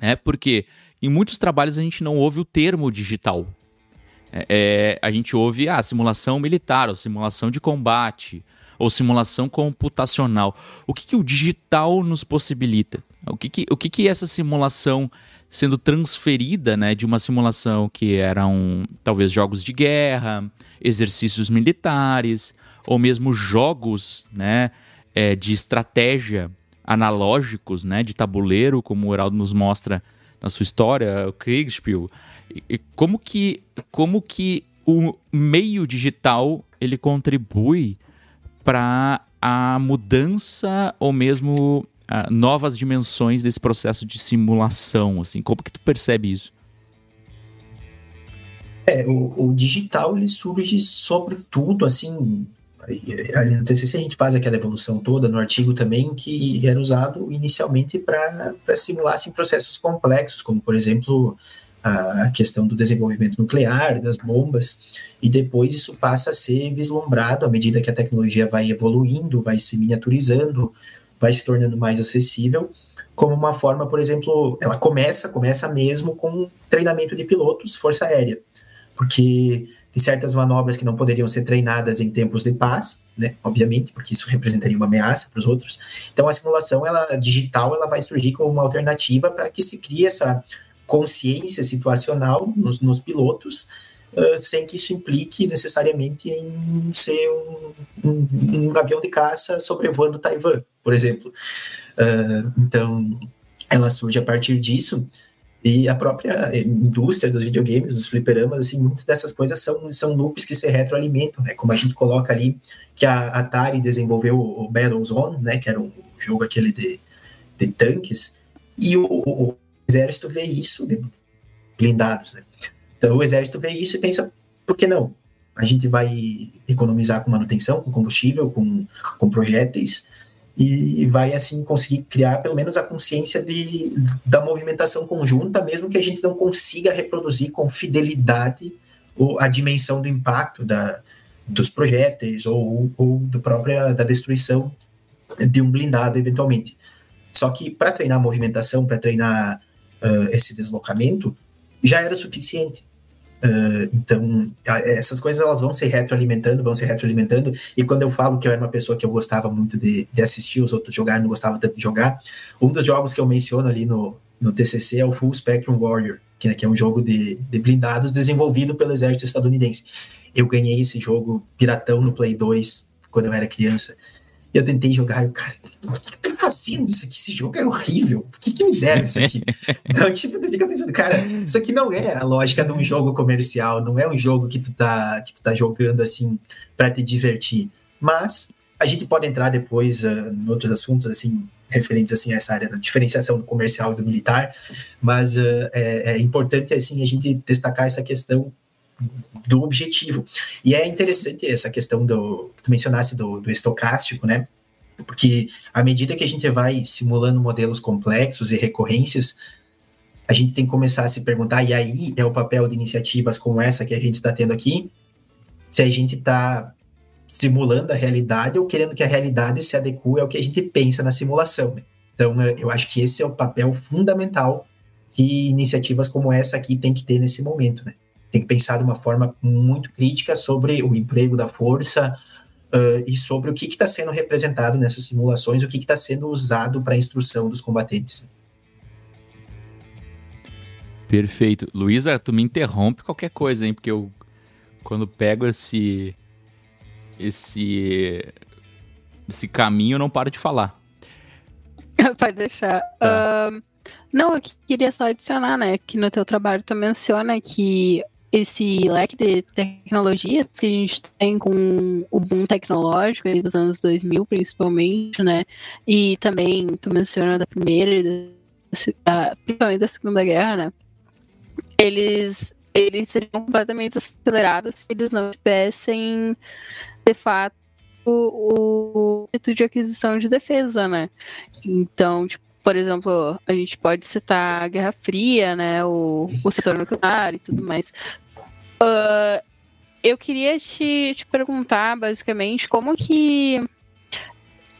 Né? Porque em muitos trabalhos a gente não ouve o termo digital. É, é, a gente ouve a ah, simulação militar, ou simulação de combate, ou simulação computacional. O que, que o digital nos possibilita? O que, que, o que, que essa simulação sendo transferida né, de uma simulação que eram talvez jogos de guerra, exercícios militares, ou mesmo jogos né, é, de estratégia analógicos, né, de tabuleiro, como o Heraldo nos mostra na sua história, o Kriegspiel. E como que, como que o meio digital ele contribui para a mudança ou mesmo uh, novas dimensões desse processo de simulação, assim, como que tu percebe isso? É, o, o digital ele surge sobretudo assim ali no TCC a gente faz aquela evolução toda, no artigo também, que era usado inicialmente para simular assim, processos complexos, como, por exemplo, a questão do desenvolvimento nuclear, das bombas, e depois isso passa a ser vislumbrado à medida que a tecnologia vai evoluindo, vai se miniaturizando, vai se tornando mais acessível, como uma forma, por exemplo, ela começa, começa mesmo com treinamento de pilotos, força aérea, porque de certas manobras que não poderiam ser treinadas em tempos de paz, né, obviamente, porque isso representaria uma ameaça para os outros. Então a simulação ela digital ela vai surgir como uma alternativa para que se crie essa consciência situacional nos, nos pilotos, uh, sem que isso implique necessariamente em ser um, um, um, avião de caça sobrevoando Taiwan, por exemplo. Uh, então ela surge a partir disso e a própria eh, indústria dos videogames, dos fliperamas, assim, muitas dessas coisas são, são loops que se retroalimentam, né? Como a gente coloca ali que a Atari desenvolveu o Battlezone, né? Que era um jogo aquele de, de tanques, e o, o, exército vê isso, de blindados, né? Então o exército vê isso e pensa, por que não? A gente vai economizar com manutenção, com combustível, com, com projéteis, e vai assim conseguir criar pelo menos a consciência de, da movimentação conjunta, mesmo que a gente não consiga reproduzir com fidelidade a dimensão do impacto da, dos projéteis ou, ou do própria da destruição de um blindado eventualmente. Só que para treinar a movimentação, para treinar uh, esse deslocamento, já era suficiente. Uh, então, essas coisas elas vão se retroalimentando, vão se retroalimentando. E quando eu falo que eu era uma pessoa que eu gostava muito de, de assistir os outros jogar, não gostava tanto de jogar, um dos jogos que eu menciono ali no, no TCC é o Full Spectrum Warrior, que, né, que é um jogo de, de blindados desenvolvido pelo exército estadunidense. Eu ganhei esse jogo piratão no Play 2 quando eu era criança. Eu tentei jogar e o cara, o que, que fazendo isso aqui? Esse jogo é horrível. Por que, que me deram isso aqui? então, tipo, tu fica pensando, cara, isso aqui não é a lógica de um jogo comercial, não é um jogo que tu tá, que tu tá jogando assim para te divertir. Mas a gente pode entrar depois uh, em outros assuntos, assim, referentes assim a essa área da diferenciação do comercial e do militar, mas uh, é, é importante assim a gente destacar essa questão do objetivo. E é interessante essa questão do que tu mencionasse do, do estocástico, né? Porque à medida que a gente vai simulando modelos complexos e recorrências, a gente tem que começar a se perguntar, e aí é o papel de iniciativas como essa que a gente está tendo aqui, se a gente está simulando a realidade ou querendo que a realidade se adeque ao que a gente pensa na simulação. Né? Então, eu acho que esse é o papel fundamental que iniciativas como essa aqui tem que ter nesse momento, né? tem que pensar de uma forma muito crítica sobre o emprego da força uh, e sobre o que está sendo representado nessas simulações, o que está sendo usado para a instrução dos combatentes. Perfeito. Luísa, tu me interrompe qualquer coisa, hein? Porque eu, quando pego esse, esse, esse caminho, eu não paro de falar. Pode deixar. Tá. Uh, não, eu queria só adicionar, né? Que no teu trabalho tu menciona que esse leque de tecnologias que a gente tem com o boom tecnológico dos anos 2000, principalmente, né? E também tu menciona da primeira da, principalmente da Segunda Guerra, né? Eles, eles seriam completamente acelerados se eles não tivessem, de fato, o, o de aquisição de defesa, né? Então, tipo, por exemplo, a gente pode citar a Guerra Fria, né, o, o setor nuclear e tudo mais. Uh, eu queria te, te perguntar, basicamente, como que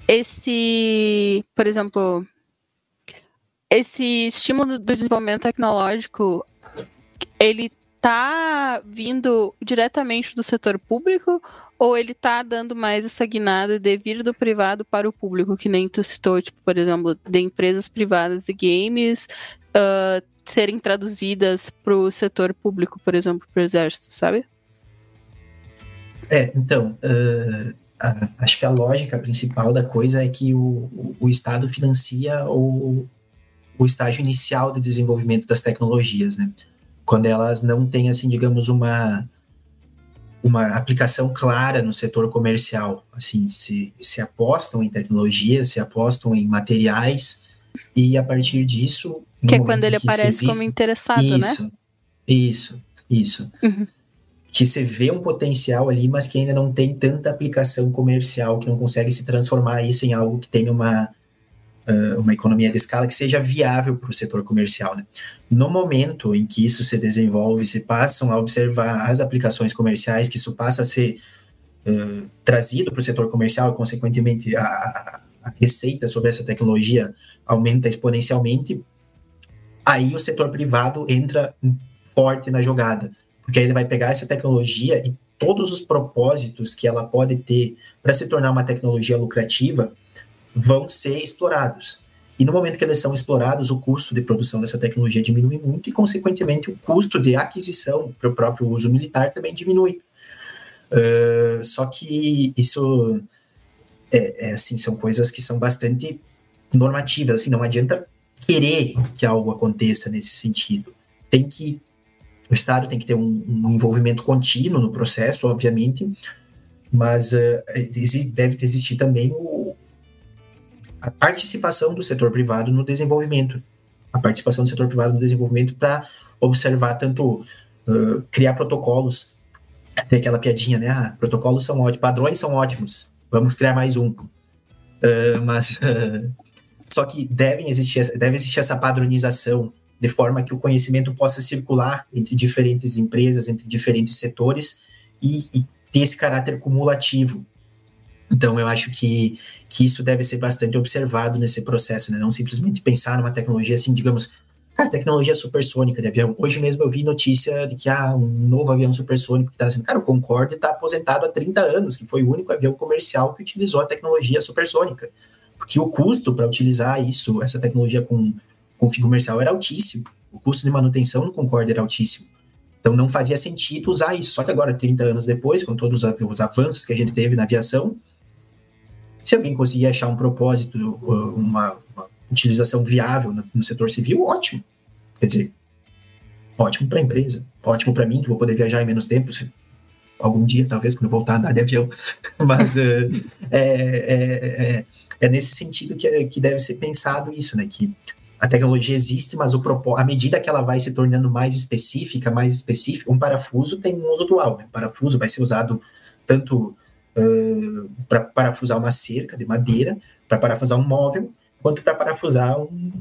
esse, por exemplo, esse estímulo do desenvolvimento tecnológico, ele tá vindo diretamente do setor público ou ele tá dando mais essa guinada de vir do privado para o público, que nem tu citou, tipo, por exemplo, de empresas privadas de games, uh, serem traduzidas para o setor público, por exemplo, para o exército, sabe? É, então, uh, a, acho que a lógica principal da coisa é que o, o, o Estado financia o, o estágio inicial de desenvolvimento das tecnologias, né? Quando elas não têm, assim, digamos, uma uma aplicação clara no setor comercial, assim, se, se apostam em tecnologia, se apostam em materiais, e a partir disso que é quando ele aparece existe... como interessado, isso, né? Isso, isso, isso. Uhum. Que você vê um potencial ali, mas que ainda não tem tanta aplicação comercial, que não consegue se transformar isso em algo que tenha uma, uh, uma economia de escala que seja viável para o setor comercial. Né? No momento em que isso se desenvolve, se passam a observar as aplicações comerciais, que isso passa a ser uh, trazido para o setor comercial e, consequentemente, a, a receita sobre essa tecnologia aumenta exponencialmente, aí o setor privado entra forte na jogada, porque ele vai pegar essa tecnologia e todos os propósitos que ela pode ter para se tornar uma tecnologia lucrativa vão ser explorados. E no momento que eles são explorados, o custo de produção dessa tecnologia diminui muito e, consequentemente, o custo de aquisição para o próprio uso militar também diminui. Uh, só que isso é, é, assim, são coisas que são bastante normativas. Assim, não adianta querer que algo aconteça nesse sentido. Tem que o Estado tem que ter um, um envolvimento contínuo no processo, obviamente, mas uh, deve existir também o, a participação do setor privado no desenvolvimento, a participação do setor privado no desenvolvimento para observar tanto uh, criar protocolos, tem aquela piadinha, né? Ah, protocolos são ótimos, padrões são ótimos, vamos criar mais um. Uh, mas só que devem existir, deve existir essa padronização de forma que o conhecimento possa circular entre diferentes empresas, entre diferentes setores e, e ter esse caráter cumulativo. Então, eu acho que, que isso deve ser bastante observado nesse processo, né? não simplesmente pensar numa tecnologia assim, digamos, Cara, tecnologia supersônica de avião. Hoje mesmo eu vi notícia de que há ah, um novo avião supersônico que está sendo. Cara, o Concorde está aposentado há 30 anos, que foi o único avião comercial que utilizou a tecnologia supersônica. Porque o custo para utilizar isso, essa tecnologia com, com fim comercial, era altíssimo. O custo de manutenção no Concorde era altíssimo. Então não fazia sentido usar isso. Só que agora, 30 anos depois, com todos os avanços que a gente teve na aviação, se alguém conseguir achar um propósito, uma utilização viável no, setor civil, ótimo. Quer dizer, ótimo para a empresa, ótimo para mim, que vou poder viajar em menos tempo, se, algum dia, talvez, quando eu voltar a andar de avião. Mas uh, é, é, é, é, nesse sentido que, que deve ser pensado isso, né? Que a tecnologia existe, mas o à medida que ela vai se tornando mais específica, mais específica, um parafuso tem um uso dual. Né? O parafuso vai ser usado tanto uh, para parafusar uma cerca de madeira, para parafusar um móvel, quanto para parafusar um,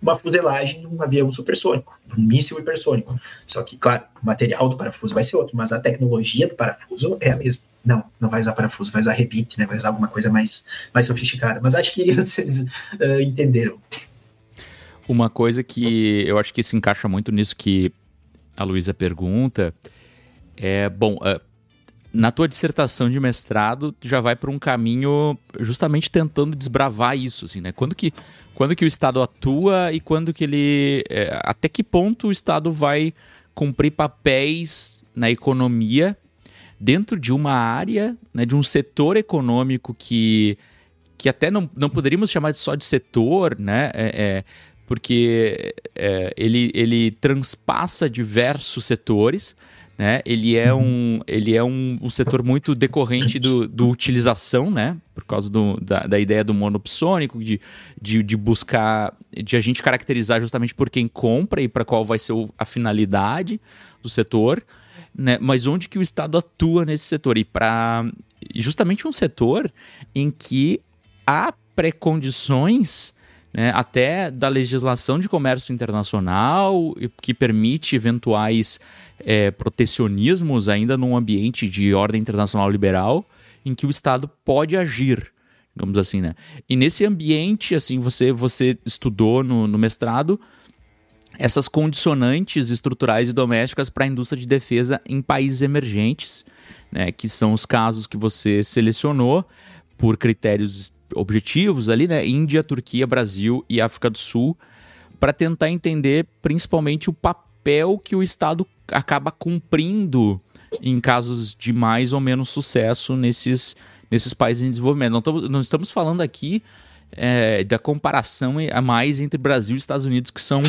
uma fuselagem de um avião supersônico, um míssil hipersônico. Só que, claro, o material do parafuso vai ser outro, mas a tecnologia do parafuso é a mesma. Não, não vai usar parafuso, vai usar rebite, né? vai usar alguma coisa mais, mais sofisticada. Mas acho que vocês uh, entenderam. Uma coisa que eu acho que se encaixa muito nisso que a Luísa pergunta é, bom, uh, na tua dissertação de mestrado, tu já vai para um caminho justamente tentando desbravar isso, assim, né? Quando que, quando que o Estado atua e quando que ele... É, até que ponto o Estado vai cumprir papéis na economia dentro de uma área, né, de um setor econômico que, que até não, não poderíamos chamar só de setor, né? É, é, porque é, ele, ele transpassa diversos setores. Né? Ele é um, ele é um, um setor muito decorrente do, do utilização, né? Por causa do, da, da ideia do monopsônico, de, de, de, buscar, de a gente caracterizar justamente por quem compra e para qual vai ser a finalidade do setor, né? Mas onde que o Estado atua nesse setor e para justamente um setor em que há precondições né, até da legislação de comércio internacional, que permite eventuais é, protecionismos ainda num ambiente de ordem internacional liberal, em que o Estado pode agir, digamos assim, né? E nesse ambiente, assim, você, você estudou no, no mestrado essas condicionantes estruturais e domésticas para a indústria de defesa em países emergentes, né, que são os casos que você selecionou por critérios objetivos ali, né? Índia, Turquia, Brasil e África do Sul, para tentar entender principalmente o papel que o Estado acaba cumprindo em casos de mais ou menos sucesso nesses, nesses países em desenvolvimento. Não estamos, não estamos falando aqui é, da comparação a mais entre Brasil e Estados Unidos, que são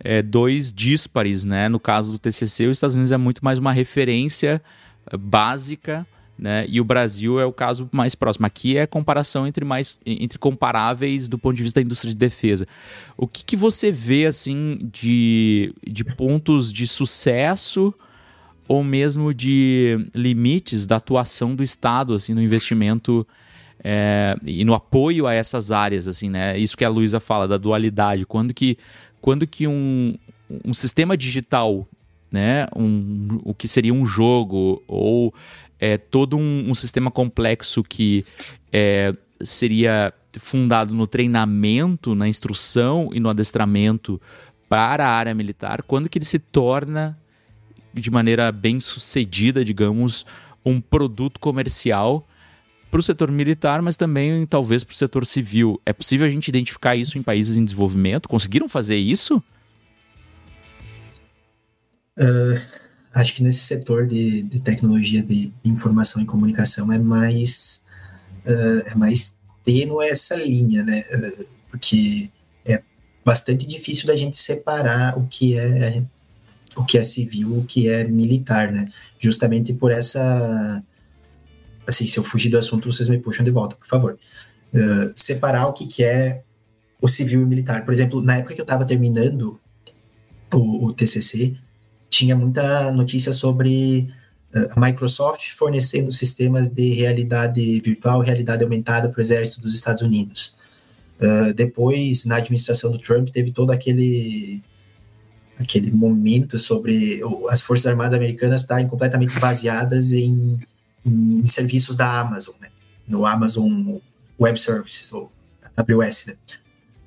é, dois díspares, né? No caso do TCC, os Estados Unidos é muito mais uma referência é, básica né? E o Brasil é o caso mais próximo. Aqui é a comparação entre mais entre comparáveis do ponto de vista da indústria de defesa. O que, que você vê assim de, de pontos de sucesso ou mesmo de limites da atuação do Estado assim no investimento é, e no apoio a essas áreas assim, né? Isso que a Luísa fala da dualidade. Quando que quando que um, um sistema digital né, um, o que seria um jogo ou é, todo um, um sistema complexo que é, seria fundado no treinamento, na instrução e no adestramento para a área militar, quando que ele se torna de maneira bem sucedida, digamos, um produto comercial para o setor militar, mas também talvez para o setor civil. É possível a gente identificar isso em países em desenvolvimento? Conseguiram fazer isso? Uh, acho que nesse setor de, de tecnologia de informação e comunicação é mais uh, é mais tênue essa linha, né? Uh, porque é bastante difícil da gente separar o que é o que é civil, o que é militar, né? Justamente por essa assim, se eu fugir do assunto, vocês me puxam de volta, por favor. Uh, separar o que, que é o civil e o militar. Por exemplo, na época que eu estava terminando o, o TCC, tinha muita notícia sobre uh, a Microsoft fornecendo sistemas de realidade virtual, realidade aumentada para o exército dos Estados Unidos. Uh, depois, na administração do Trump, teve todo aquele aquele momento sobre as forças armadas americanas estarem completamente baseadas em, em serviços da Amazon, né? no Amazon Web Services ou AWS, né?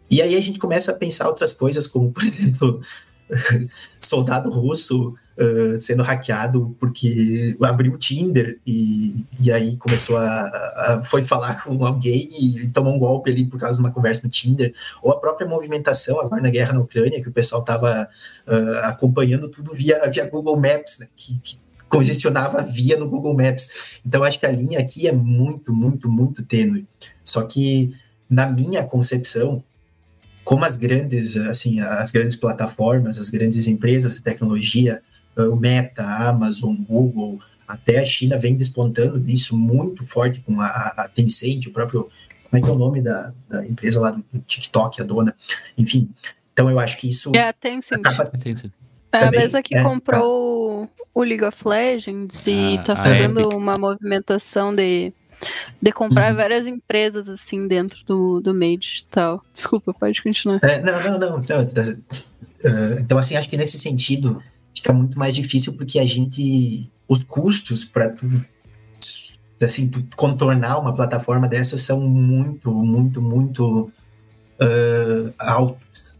E aí a gente começa a pensar outras coisas, como, por exemplo, soldado russo uh, sendo hackeado porque abriu o Tinder e, e aí começou a, a, foi falar com alguém e tomou um golpe ali por causa de uma conversa no Tinder, ou a própria movimentação agora na guerra na Ucrânia, que o pessoal estava uh, acompanhando tudo via, via Google Maps, né, que, que congestionava a via no Google Maps. Então acho que a linha aqui é muito, muito, muito tênue. Só que na minha concepção, como as grandes, assim, as grandes plataformas, as grandes empresas de tecnologia, o Meta, a Amazon, Google, até a China vem despontando nisso muito forte com a, a Tencent, o próprio, como é que é o nome da, da empresa lá do TikTok, a dona, enfim. Então eu acho que isso é a Tencent. Acaba... É a mesma que é, comprou tá. o League of Legends e está ah, fazendo uma movimentação de de comprar uhum. várias empresas assim dentro do, do meio digital. Desculpa, pode continuar. É, não, não, não. não uh, então, assim, acho que nesse sentido fica muito mais difícil porque a gente. Os custos para tu, assim, tu contornar uma plataforma dessas são muito, muito, muito uh, altos.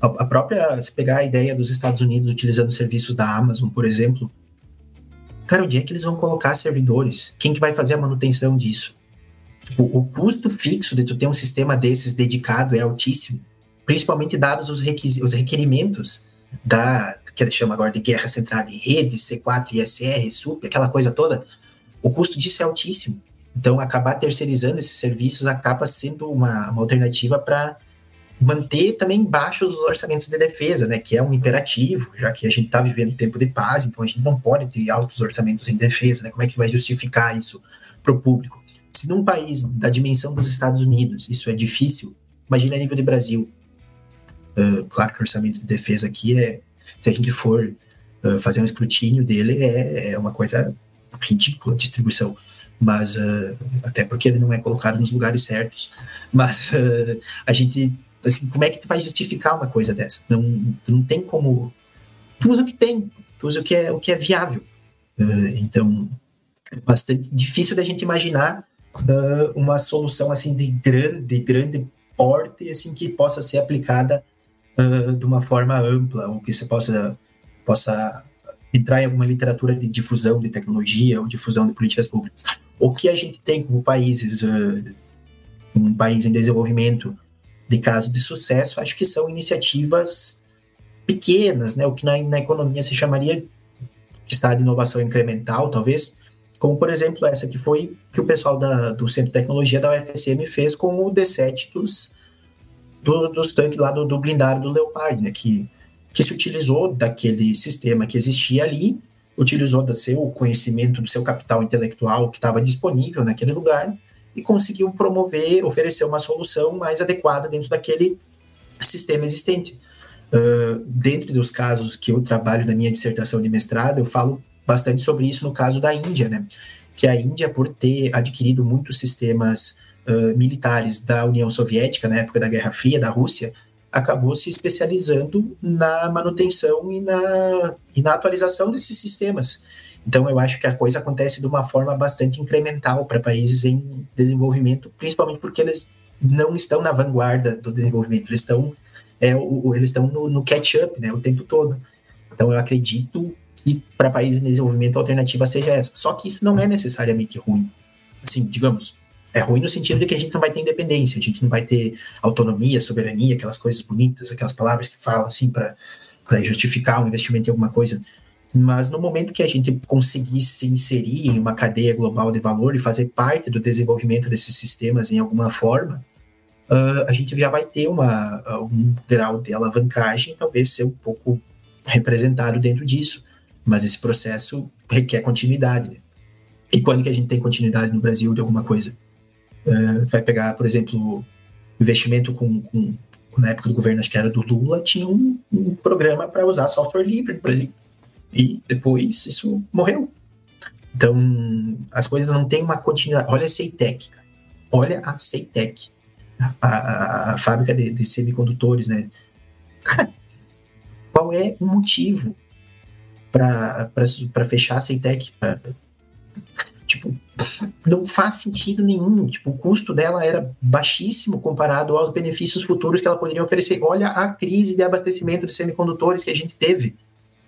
A, a própria, se pegar a ideia dos Estados Unidos utilizando serviços da Amazon, por exemplo, Cara, onde é que eles vão colocar servidores? Quem que vai fazer a manutenção disso? Tipo, o custo fixo de tu ter um sistema desses dedicado é altíssimo, principalmente dados os, os requerimentos da que ele chama agora de guerra centrada em rede, C4, ISR, SUP, aquela coisa toda. O custo disso é altíssimo. Então, acabar terceirizando esses serviços acaba sendo uma, uma alternativa para manter também baixos os orçamentos de defesa, né, que é um imperativo, já que a gente está vivendo tempo de paz, então a gente não pode ter altos orçamentos em defesa, né, como é que vai justificar isso para o público? Se num país da dimensão dos Estados Unidos isso é difícil, imagina a nível de Brasil. Uh, claro que o orçamento de defesa aqui é, se a gente for uh, fazer um escrutínio dele, é, é uma coisa ridícula a distribuição mas uh, até porque ele não é colocado nos lugares certos. Mas uh, a gente Assim, como é que tu vai justificar uma coisa dessa? Não, não tem como. Tu usa o que tem, tu usa o que é, o que é viável. Uh, então, é bastante difícil da gente imaginar uh, uma solução assim de grande, de grande porte, assim, que possa ser aplicada uh, de uma forma ampla, ou que você possa, possa entrar em alguma literatura de difusão de tecnologia ou difusão de políticas públicas. O que a gente tem como países, um país em desenvolvimento, de caso de sucesso, acho que são iniciativas pequenas, né? O que na, na economia se chamaria que está de inovação incremental, talvez, como por exemplo essa que foi que o pessoal da, do Centro de Tecnologia da UFSM fez com o D7 dos, do, dos tanques lá do, do blindado do Leopard, né? Que, que se utilizou daquele sistema que existia ali, utilizou do seu conhecimento, do seu capital intelectual que estava disponível naquele lugar e conseguiu promover, oferecer uma solução mais adequada dentro daquele sistema existente. Uh, dentro dos casos que eu trabalho na minha dissertação de mestrado, eu falo bastante sobre isso no caso da Índia, né? Que a Índia, por ter adquirido muitos sistemas uh, militares da União Soviética na época da Guerra Fria, da Rússia, acabou se especializando na manutenção e na, e na atualização desses sistemas. Então, eu acho que a coisa acontece de uma forma bastante incremental para países em desenvolvimento, principalmente porque eles não estão na vanguarda do desenvolvimento, eles estão, é, o, eles estão no, no catch-up né, o tempo todo. Então, eu acredito que para países em desenvolvimento a alternativa seja essa. Só que isso não é necessariamente ruim. Assim, digamos, é ruim no sentido de que a gente não vai ter independência, a gente não vai ter autonomia, soberania, aquelas coisas bonitas, aquelas palavras que falam assim para justificar um investimento em alguma coisa. Mas no momento que a gente conseguir se inserir em uma cadeia global de valor e fazer parte do desenvolvimento desses sistemas em alguma forma, uh, a gente já vai ter uma, um grau de alavancagem, talvez ser um pouco representado dentro disso. Mas esse processo requer continuidade. Né? E quando que a gente tem continuidade no Brasil de alguma coisa? Uh, vai pegar, por exemplo, investimento com, com, na época do governo, acho que era do Lula, tinha um, um programa para usar software livre, por exemplo e depois isso morreu. Então, as coisas não têm uma continuidade. Olha a Ceitec, olha a Ceitec, a, a, a fábrica de, de, semicondutores, né? Cara, qual é o motivo para fechar a Ceitec? tipo, não faz sentido nenhum. Tipo, o custo dela era baixíssimo comparado aos benefícios futuros que ela poderia oferecer. Olha a crise de abastecimento de semicondutores que a gente teve.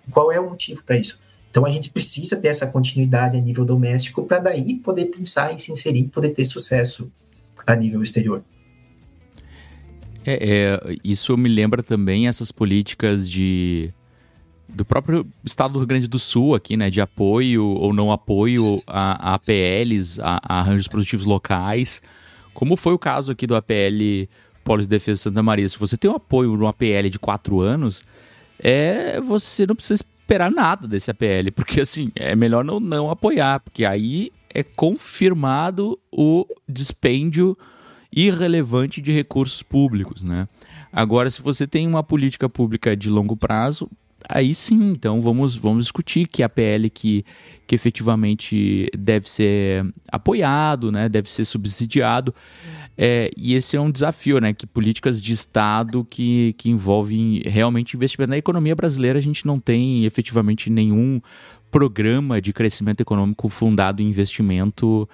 Qual é o motivo para isso? Então a gente precisa ter essa continuidade a nível doméstico para daí poder pensar em se inserir, poder ter sucesso a nível exterior. É, é, isso me lembra também essas políticas de do próprio estado do Rio Grande do Sul aqui, né, de apoio ou não apoio a, a APLs, a, a, arranjos produtivos locais, como foi o caso aqui do APL Polo de Defesa Santa Maria. Se você tem um apoio no APL de quatro anos, é você não precisa esperar nada desse APL, porque assim, é melhor não, não apoiar, porque aí é confirmado o dispêndio irrelevante de recursos públicos, né? Agora, se você tem uma política pública de longo prazo, aí sim, então vamos, vamos discutir que a PL que, que efetivamente deve ser apoiado, né, deve ser subsidiado. É, e esse é um desafio, né? Que políticas de Estado que, que envolvem realmente investimento. Na economia brasileira, a gente não tem efetivamente nenhum programa de crescimento econômico fundado em investimento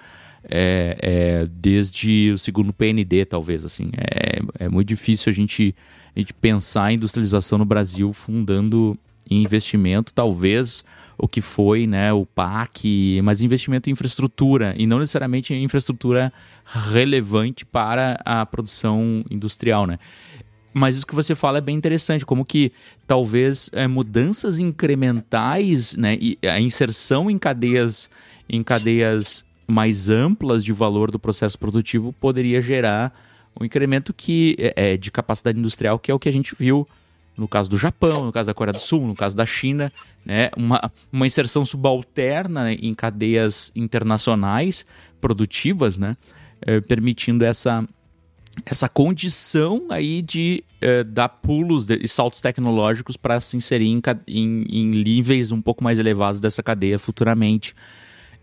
é, é, desde o segundo PND, talvez. assim É, é muito difícil a gente, a gente pensar a industrialização no Brasil fundando investimento, talvez o que foi né, o PAC, mas investimento em infraestrutura, e não necessariamente em infraestrutura relevante para a produção industrial. Né? Mas isso que você fala é bem interessante, como que talvez é, mudanças incrementais, né, e a inserção em cadeias, em cadeias mais amplas de valor do processo produtivo poderia gerar um incremento que é, é de capacidade industrial, que é o que a gente viu no caso do Japão, no caso da Coreia do Sul, no caso da China, né, uma, uma inserção subalterna em cadeias internacionais produtivas, né, é, permitindo essa, essa condição aí de é, dar pulos e saltos tecnológicos para se inserir em, em, em, níveis um pouco mais elevados dessa cadeia futuramente.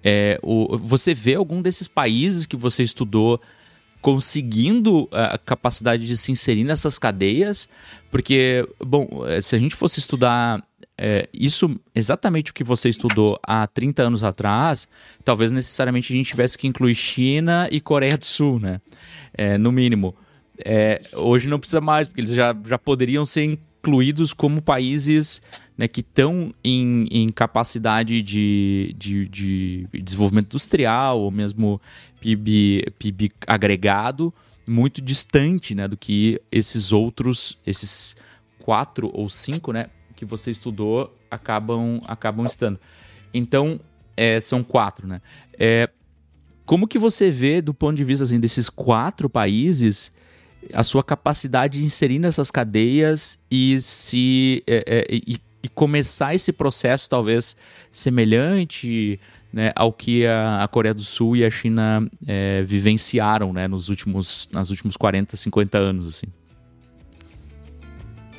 É, o, você vê algum desses países que você estudou conseguindo a capacidade de se inserir nessas cadeias, porque, bom, eh, se a gente fosse estudar é, isso, exatamente o que você estudou há 30 anos atrás, talvez necessariamente a gente tivesse que incluir China e Coreia do Sul, né? É, no mínimo. É, hoje não precisa mais, porque eles já, já poderiam ser incluídos como países né, que estão em, em capacidade de, de, de, desenvolvimento industrial ou mesmo PIB, PIB agregado muito distante né, do que esses outros, esses quatro ou cinco né, que você estudou acabam, acabam estando. Então, é, são quatro. Né? É, como que você vê, do ponto de vista assim, desses quatro países, a sua capacidade de inserir nessas cadeias e se é, é, e, e, começar esse processo talvez semelhante né, ao que a, a, Coreia do Sul e a China é, vivenciaram né, nos últimos nas últimos 40, 50 anos assim.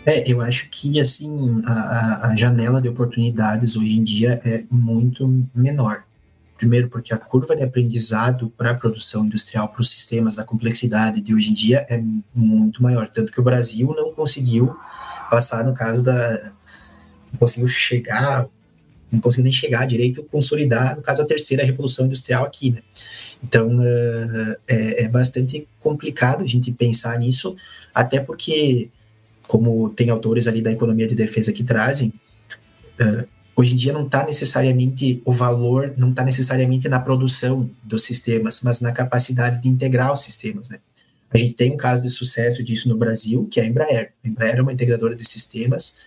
É, eu acho que assim a, a janela de oportunidades hoje em dia é muito menor. Primeiro, porque a curva de aprendizado para a produção industrial, para os sistemas da complexidade de hoje em dia é muito maior. Tanto que o Brasil não conseguiu passar, no caso da. Não conseguiu chegar, não conseguiu nem chegar direito, consolidar, no caso, a terceira revolução industrial aqui, né? Então, uh, é, é bastante complicado a gente pensar nisso, até porque, como tem autores ali da economia de defesa que trazem, uh, hoje em dia não está necessariamente o valor, não está necessariamente na produção dos sistemas, mas na capacidade de integrar os sistemas, né? A gente tem um caso de sucesso disso no Brasil, que é a Embraer. A Embraer é uma integradora de sistemas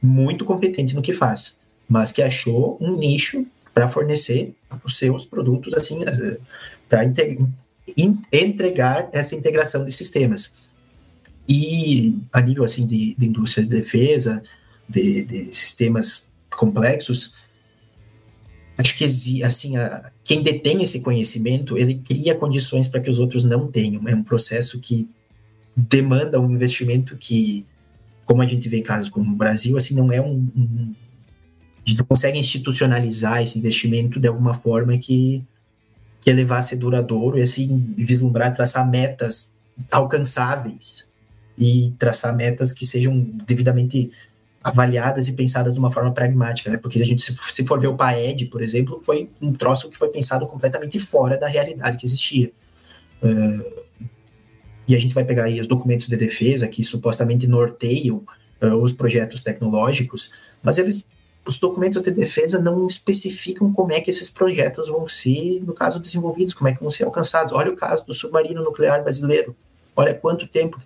muito competente no que faz, mas que achou um nicho para fornecer os seus produtos, assim, eh, para entregar essa integração de sistemas. E a nível assim de, de indústria de defesa, de, de sistemas complexos, acho que assim, a, quem detém esse conhecimento, ele cria condições para que os outros não tenham. É um processo que demanda um investimento que, como a gente vê em casos como o Brasil, assim, não é um, um a gente não consegue institucionalizar esse investimento de alguma forma que que levar a ser duradouro e assim vislumbrar, traçar metas alcançáveis e traçar metas que sejam devidamente avaliadas e pensadas de uma forma pragmática, né? Porque a gente, se for ver o PAED, por exemplo, foi um troço que foi pensado completamente fora da realidade que existia. Uh, e a gente vai pegar aí os documentos de defesa que supostamente norteiam uh, os projetos tecnológicos, mas eles, os documentos de defesa não especificam como é que esses projetos vão ser, no caso, desenvolvidos, como é que vão ser alcançados. Olha o caso do submarino nuclear brasileiro. Olha quanto tempo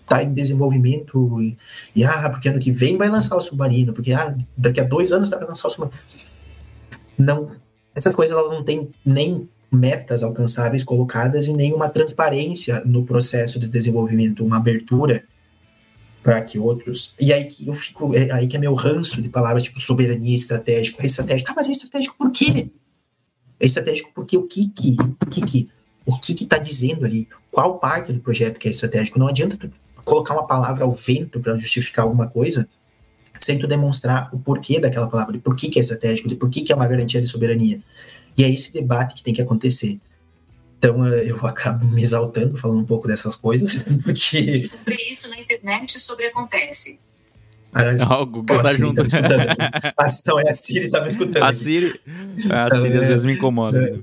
está em desenvolvimento e, e, ah, porque ano que vem vai lançar o submarino, porque ah, daqui a dois anos vai lançar o submarino. Não, essas coisas elas não têm nem metas alcançáveis colocadas e nenhuma transparência no processo de desenvolvimento, uma abertura para que outros. E aí que eu fico, é aí que é meu ranço de palavras tipo soberania estratégico, é estratégico. Tá, mas é estratégico por quê? É estratégico porque o que que, o que que, o que que tá dizendo ali? Qual parte do projeto que é estratégico? Não adianta tu colocar uma palavra ao vento para justificar alguma coisa sem tu demonstrar o porquê daquela palavra, de por que, que é estratégico, de por que, que é uma garantia de soberania. E é esse debate que tem que acontecer. Então eh, eu acabo me exaltando falando um pouco dessas coisas, porque. Sobre isso na internet sobre acontece. Ah, o Google tá junto. Tá ah, não, é a Siri tá me escutando. A Siri, a Siri às vezes me incomoda.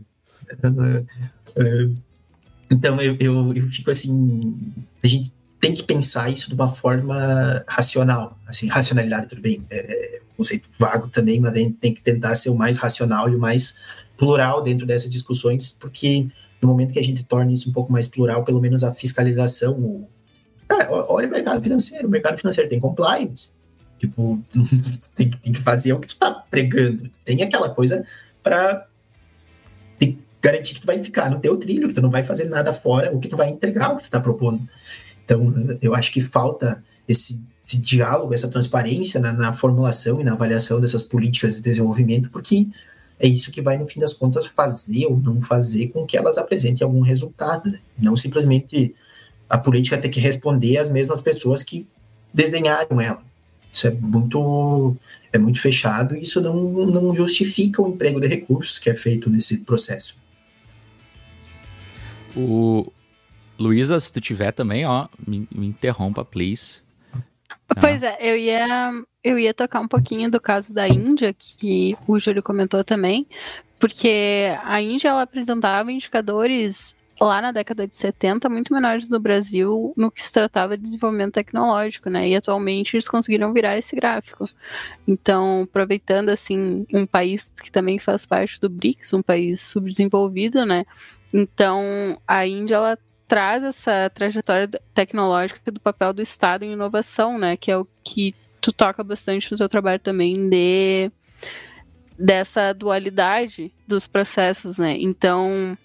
Então eu, eu, eu fico assim, a gente tem que pensar isso de uma forma racional, assim, racionalidade, tudo bem, é, é conceito vago também, mas a gente tem que tentar ser o mais racional e o mais plural dentro dessas discussões, porque no momento que a gente torna isso um pouco mais plural, pelo menos a fiscalização, o... cara, olha o mercado financeiro, o mercado financeiro tem compliance, tipo, tem, tem que fazer o que tu tá pregando, tem aquela coisa para garantir que tu vai ficar no teu trilho, que tu não vai fazer nada fora, o que tu vai entregar o que tu tá propondo. Então, eu acho que falta esse, esse diálogo, essa transparência na, na, formulação e na avaliação dessas políticas de desenvolvimento, porque é isso que vai, no fim das contas, fazer ou não fazer com que elas apresentem algum resultado. Né? Não simplesmente a política ter que responder às mesmas pessoas que desenharam ela. Isso é muito, é muito fechado e isso não, não justifica o emprego de recursos que é feito nesse processo. O Luísa, se tu tiver também, ó, me, me interrompa, please. Pois é, eu ia, eu ia tocar um pouquinho do caso da Índia, que o Júlio comentou também, porque a Índia ela apresentava indicadores lá na década de 70 muito menores do Brasil no que se tratava de desenvolvimento tecnológico, né? E atualmente eles conseguiram virar esse gráfico. Então, aproveitando assim um país que também faz parte do BRICS, um país subdesenvolvido, né? Então, a Índia ela traz essa trajetória tecnológica do papel do Estado em inovação, né? Que é o que tu toca bastante no teu trabalho também de dessa dualidade dos processos, né? Então,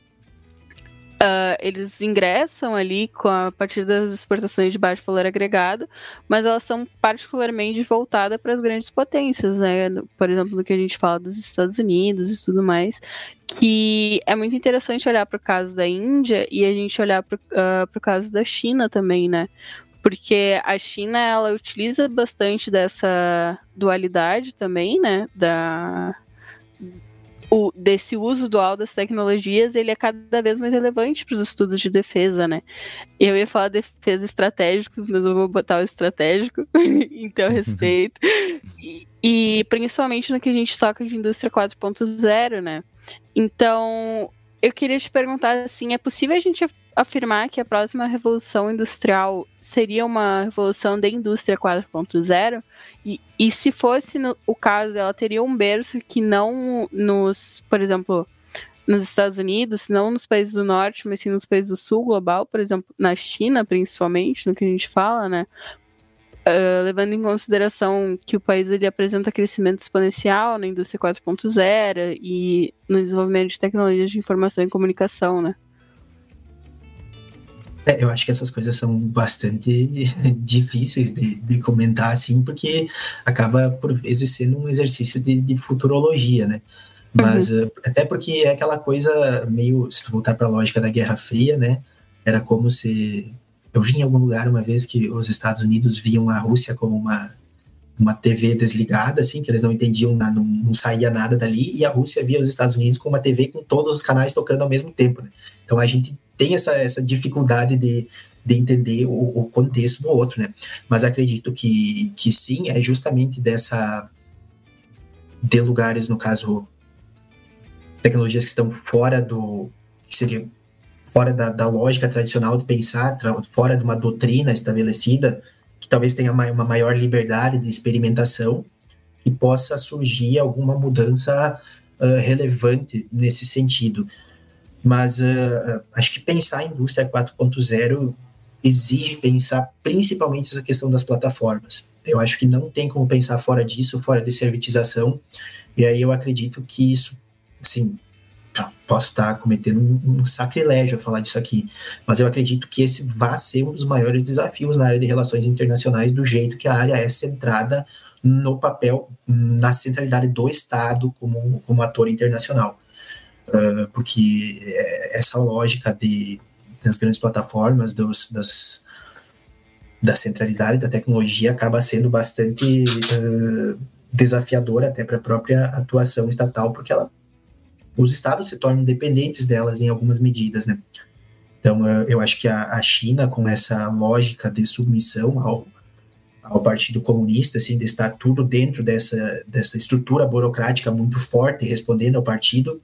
Uh, eles ingressam ali com a partir das exportações de baixo valor agregado, mas elas são particularmente voltadas para as grandes potências, né? Por exemplo, no que a gente fala dos Estados Unidos e tudo mais, que é muito interessante olhar para o caso da Índia e a gente olhar para o uh, caso da China também, né? Porque a China ela utiliza bastante dessa dualidade também, né? Da o, desse uso dual das tecnologias, ele é cada vez mais relevante para os estudos de defesa, né? Eu ia falar defesa estratégicos, mas eu vou botar o estratégico, então respeito. E, e, principalmente no que a gente toca de indústria 4.0, né? Então, eu queria te perguntar assim, é possível a gente afirmar que a próxima revolução industrial seria uma revolução da indústria 4.0? E, e se fosse no, o caso, ela teria um berço que não nos, por exemplo, nos Estados Unidos, não nos países do norte, mas sim nos países do sul global, por exemplo, na China, principalmente, no que a gente fala, né? Uh, levando em consideração que o país ele apresenta crescimento exponencial na indústria 4.0 e no desenvolvimento de tecnologias de informação e comunicação, né? É, eu acho que essas coisas são bastante difíceis de, de, comentar, assim, porque acaba, por vezes, sendo um exercício de, de futurologia, né? Mas, uhum. uh, até porque é aquela coisa meio, se tu voltar para a lógica da Guerra Fria, né? Era como se. Eu vi em algum lugar uma vez que os Estados Unidos viam a Rússia como uma, uma TV desligada, assim, que eles não entendiam, não, não saía nada dali, e a Rússia via os Estados Unidos como uma TV com todos os canais tocando ao mesmo tempo, né? Então a gente tem essa, essa dificuldade de, de entender o, o, contexto do outro, né? Mas acredito que, que sim, é justamente dessa de lugares, no caso, tecnologias que estão fora do que seria fora da, da lógica tradicional de pensar, fora de uma doutrina estabelecida, que talvez tenha uma maior liberdade de experimentação e possa surgir alguma mudança uh, relevante nesse sentido. Mas uh, acho que pensar em indústria 4.0 exige pensar principalmente essa questão das plataformas. Eu acho que não tem como pensar fora disso, fora de servitização. E aí eu acredito que isso, assim, posso estar cometendo um, um sacrilégio a falar disso aqui, mas eu acredito que esse vai ser um dos maiores desafios na área de relações internacionais, do jeito que a área é centrada no papel, na centralidade do Estado como, como ator internacional. Uh, porque essa lógica de, das grandes plataformas, dos, das, da centralidade da tecnologia acaba sendo bastante uh, desafiadora até para a própria atuação estatal, porque ela, os estados se tornam dependentes delas em algumas medidas, né? Então, uh, eu acho que a, a China, com essa lógica de submissão ao, ao Partido Comunista, assim, de estar tudo dentro dessa, dessa estrutura burocrática muito forte, respondendo ao partido,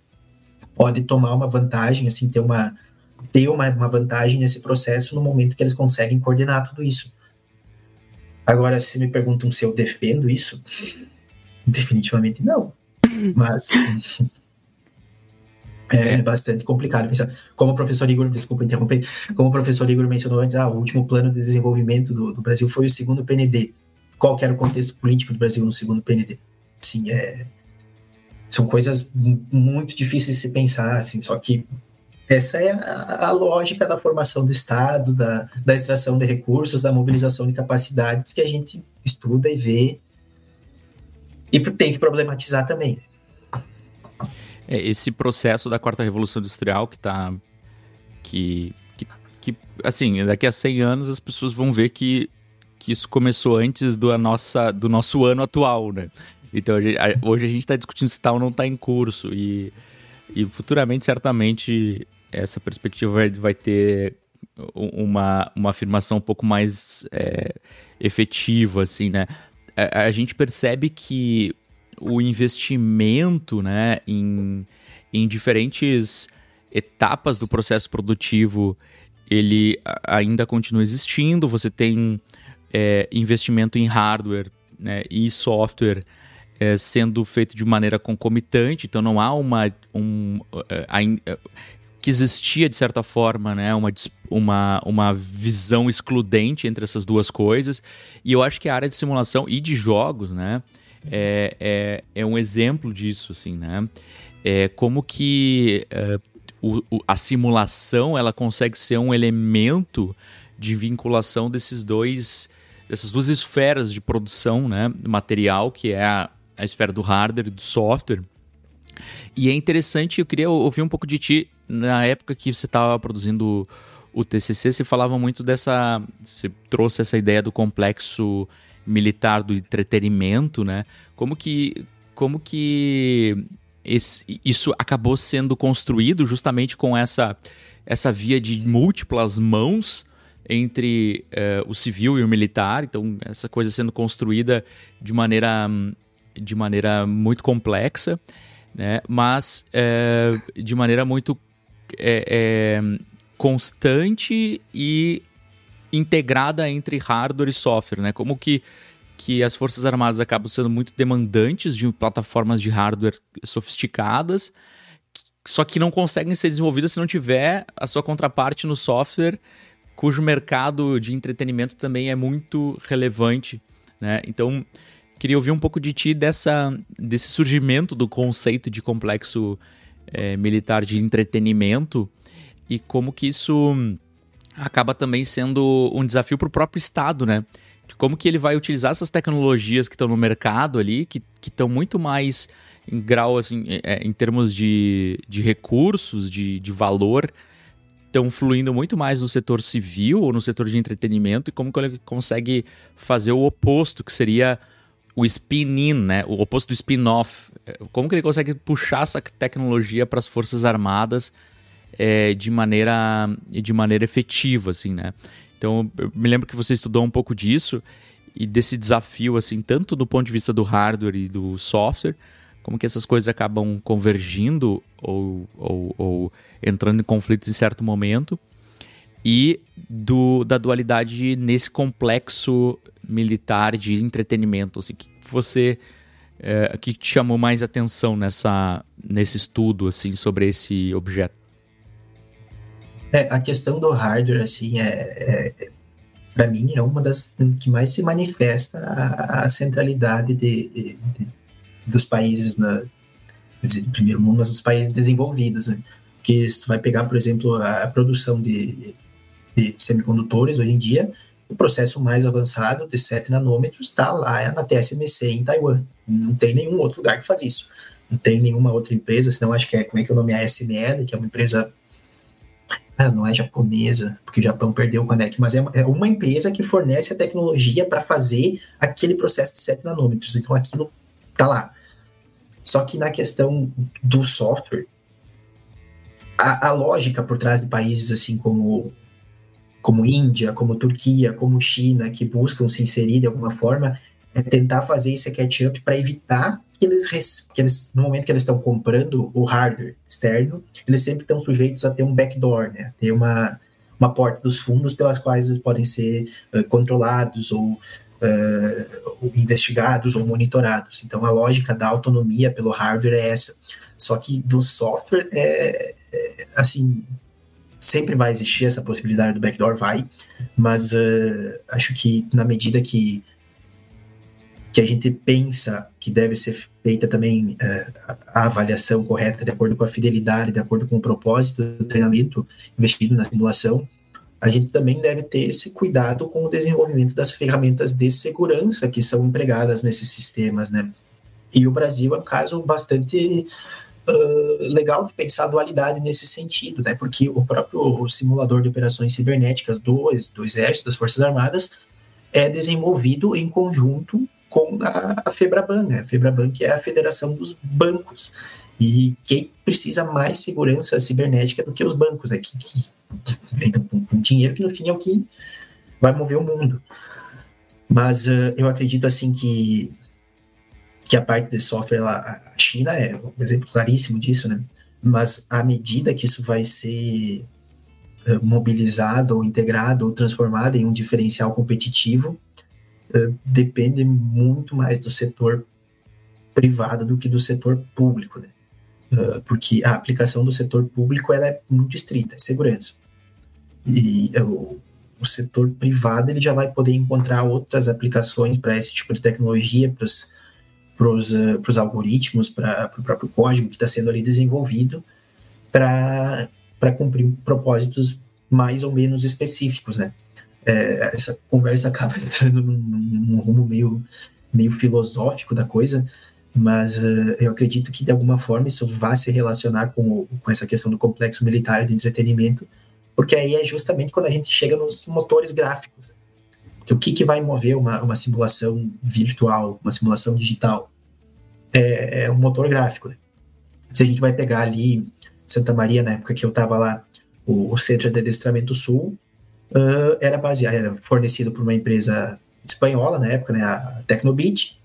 pode tomar uma vantagem, assim, ter uma ter uma, uma vantagem nesse processo no momento que eles conseguem coordenar tudo isso. Agora, se me perguntam se eu defendo isso, definitivamente não. Mas é, bastante complicado pensar. Como o professor Igor, desculpa interromper, como o professor Igor mencionou antes, ah, o último plano de desenvolvimento do, do Brasil foi o segundo PND. Qual era o contexto político do Brasil no segundo PND? Sim, é, são coisas muito difíceis de se pensar, assim, só que essa é a, a, lógica da formação do Estado, da, da extração de recursos, da mobilização de capacidades que a gente estuda e vê e tem que problematizar também. É, esse processo da quarta revolução industrial que está que, que, que, assim, daqui a 100 anos as pessoas vão ver que, que isso começou antes do, nossa, do nosso ano atual, né? Então hoje a gente está discutindo se tal tá ou não está em curso e, e futuramente certamente essa perspectiva vai, vai ter uma, uma afirmação um pouco mais é, efetiva, assim, né? A, a gente percebe que o investimento né, em, em diferentes etapas do processo produtivo ele ainda continua existindo. Você tem é, investimento em hardware né, e software é, sendo feito de maneira concomitante, então não há uma. Um, é, que existia, de certa forma, né, uma, uma, uma visão excludente entre essas duas coisas. E eu acho que a área de simulação e de jogos, né, é, é, é um exemplo disso, assim, né? É como que uh, o, a simulação ela consegue ser um elemento de vinculação desses dois dessas duas esferas de produção né, material, que é a, a esfera do hardware e do software. E é interessante, eu queria ouvir um pouco de ti, na época que você estava produzindo o TCC, você falava muito dessa. Você trouxe essa ideia do complexo militar do entretenimento, né? Como que, como que esse, isso acabou sendo construído justamente com essa, essa via de múltiplas mãos entre uh, o civil e o militar, então essa coisa sendo construída de maneira, de maneira muito complexa, né? mas uh, de maneira muito é, é, constante e integrada entre hardware e software, né? Como que, que as Forças Armadas acabam sendo muito demandantes de plataformas de hardware sofisticadas, só que não conseguem ser desenvolvidas se não tiver a sua contraparte no software, cujo mercado de entretenimento também é muito relevante, né? Então, queria ouvir um pouco de ti dessa, desse surgimento do conceito de complexo é, militar de entretenimento e como que isso acaba também sendo um desafio para o próprio Estado, né? De como que ele vai utilizar essas tecnologias que estão no mercado ali, que estão muito mais em grau, assim, é, em termos de, de recursos, de, de valor, estão fluindo muito mais no setor civil ou no setor de entretenimento e como que ele consegue fazer o oposto, que seria o spin-in, né? o oposto do spin-off. Como que ele consegue puxar essa tecnologia para as Forças Armadas é, de, maneira, de maneira efetiva, assim, né? Então, eu me lembro que você estudou um pouco disso e desse desafio, assim, tanto do ponto de vista do hardware e do software, como que essas coisas acabam convergindo ou, ou, ou entrando em conflitos em certo momento, e do, da dualidade nesse complexo militar de entretenimento. Assim, que você é, que te chamou mais atenção nessa, nesse estudo assim sobre esse objeto? É, a questão do hardware, assim, é, é para mim, é uma das que mais se manifesta a, a centralidade de, de, dos países na, dizer, do primeiro mundo, mas dos países desenvolvidos, né? Porque se tu vai pegar, por exemplo, a produção de, de semicondutores hoje em dia, o processo mais avançado de 7 nanômetros está lá na TSMC em Taiwan. Não tem nenhum outro lugar que faz isso. Não tem nenhuma outra empresa, senão acho que é, como é que é o nome? A ASML, que é uma empresa ah, não é japonesa, porque o Japão perdeu o NEC, mas é, é uma empresa que fornece a tecnologia para fazer aquele processo de 7 nanômetros. Então aquilo tá lá. Só que na questão do software, a, a lógica por trás de países assim como como Índia, como Turquia, como China, que buscam se inserir de alguma forma, é tentar fazer esse catch-up para evitar que eles, que eles, no momento que eles estão comprando o hardware externo, eles sempre estão sujeitos a ter um backdoor, né? Ter uma, uma porta dos fundos pelas quais eles podem ser uh, controlados ou uh, investigados ou monitorados. Então, a lógica da autonomia pelo hardware é essa. Só que do software, é, é assim, sempre vai existir essa possibilidade do backdoor, vai, mas uh, acho que na medida que que a gente pensa que deve ser feita também uh, a avaliação correta de acordo com a fidelidade, de acordo com o propósito do treinamento investido na simulação, a gente também deve ter esse cuidado com o desenvolvimento das ferramentas de segurança que são empregadas nesses sistemas, né? E o Brasil é um caso bastante legal de pensar a dualidade nesse sentido, né? Porque o próprio simulador de operações cibernéticas do, do Exército, das Forças Armadas, é desenvolvido em conjunto com a, a FEBRABAN, né? A FEBRABAN que é a Federação dos Bancos. E quem precisa mais segurança cibernética do que os bancos, né? Que, que com, com dinheiro que no fim é o que vai mover o mundo. Mas uh, eu acredito assim que que a parte de software, lá, a China é um exemplo claríssimo disso, né? Mas à medida que isso vai ser uh, mobilizado ou integrado ou transformado em um diferencial competitivo, uh, depende muito mais do setor privado do que do setor público, né? Uh, porque a aplicação do setor público ela é muito estrita, é segurança. E o, o setor privado ele já vai poder encontrar outras aplicações para esse tipo de tecnologia, para os para os algoritmos, para o próprio código que está sendo ali desenvolvido, para cumprir propósitos mais ou menos específicos, né? É, essa conversa acaba entrando num, num, rumo meio, meio filosófico da coisa, mas uh, eu acredito que de alguma forma isso vai se relacionar com, com essa questão do complexo militar de entretenimento, porque aí é justamente quando a gente chega nos motores gráficos. Né? o que, que vai mover uma, uma simulação virtual, uma simulação digital? É, é um motor gráfico. Né? Se a gente vai pegar ali Santa Maria, na época que eu estava lá, o, o, Centro de Adestramento Sul uh, era baseado, era fornecido por uma empresa espanhola na época, né, a Tecnobit,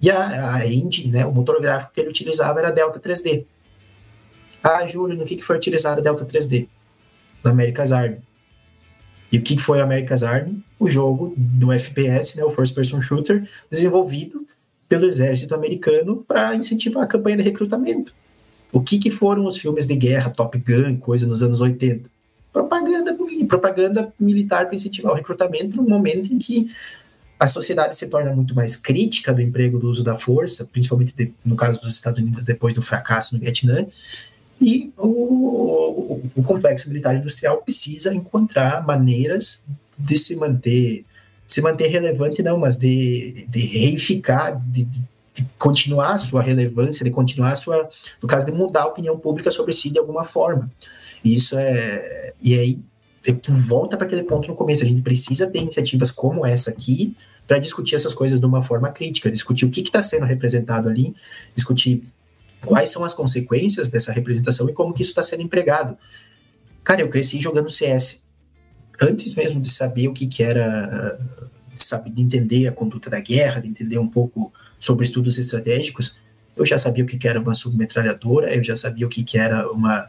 e a, a engine, né, o motor gráfico que ele utilizava era Delta 3D. Ah, Júlio, no que, que foi utilizado a Delta 3D? Na America's Army. E o que foi a America's Army? O jogo do FPS, né, o First Person Shooter, desenvolvido pelo exército americano para incentivar a campanha de recrutamento. O que, que foram os filmes de guerra, Top Gun, coisa nos anos 80? Propaganda, propaganda militar para incentivar o recrutamento no momento em que a sociedade se torna muito mais crítica do emprego do uso da força, principalmente de, no caso dos Estados Unidos depois do fracasso no Vietnã, e o, o, o complexo militar industrial precisa encontrar maneiras de se manter se manter relevante, não, mas de, de reificar, de, de continuar a sua relevância, de continuar a sua, no caso de mudar a opinião pública sobre si de alguma forma. E isso é, e aí volta para aquele ponto no começo, a gente precisa ter iniciativas como essa aqui para discutir essas coisas de uma forma crítica, discutir o que está sendo representado ali, discutir quais são as consequências dessa representação e como que isso está sendo empregado. Cara, eu cresci jogando CS antes mesmo de saber o que, que era, sabe, de entender a conduta da guerra, de entender um pouco sobre estudos estratégicos, eu já sabia o que, era uma submetralhadora, eu já sabia o que, era uma,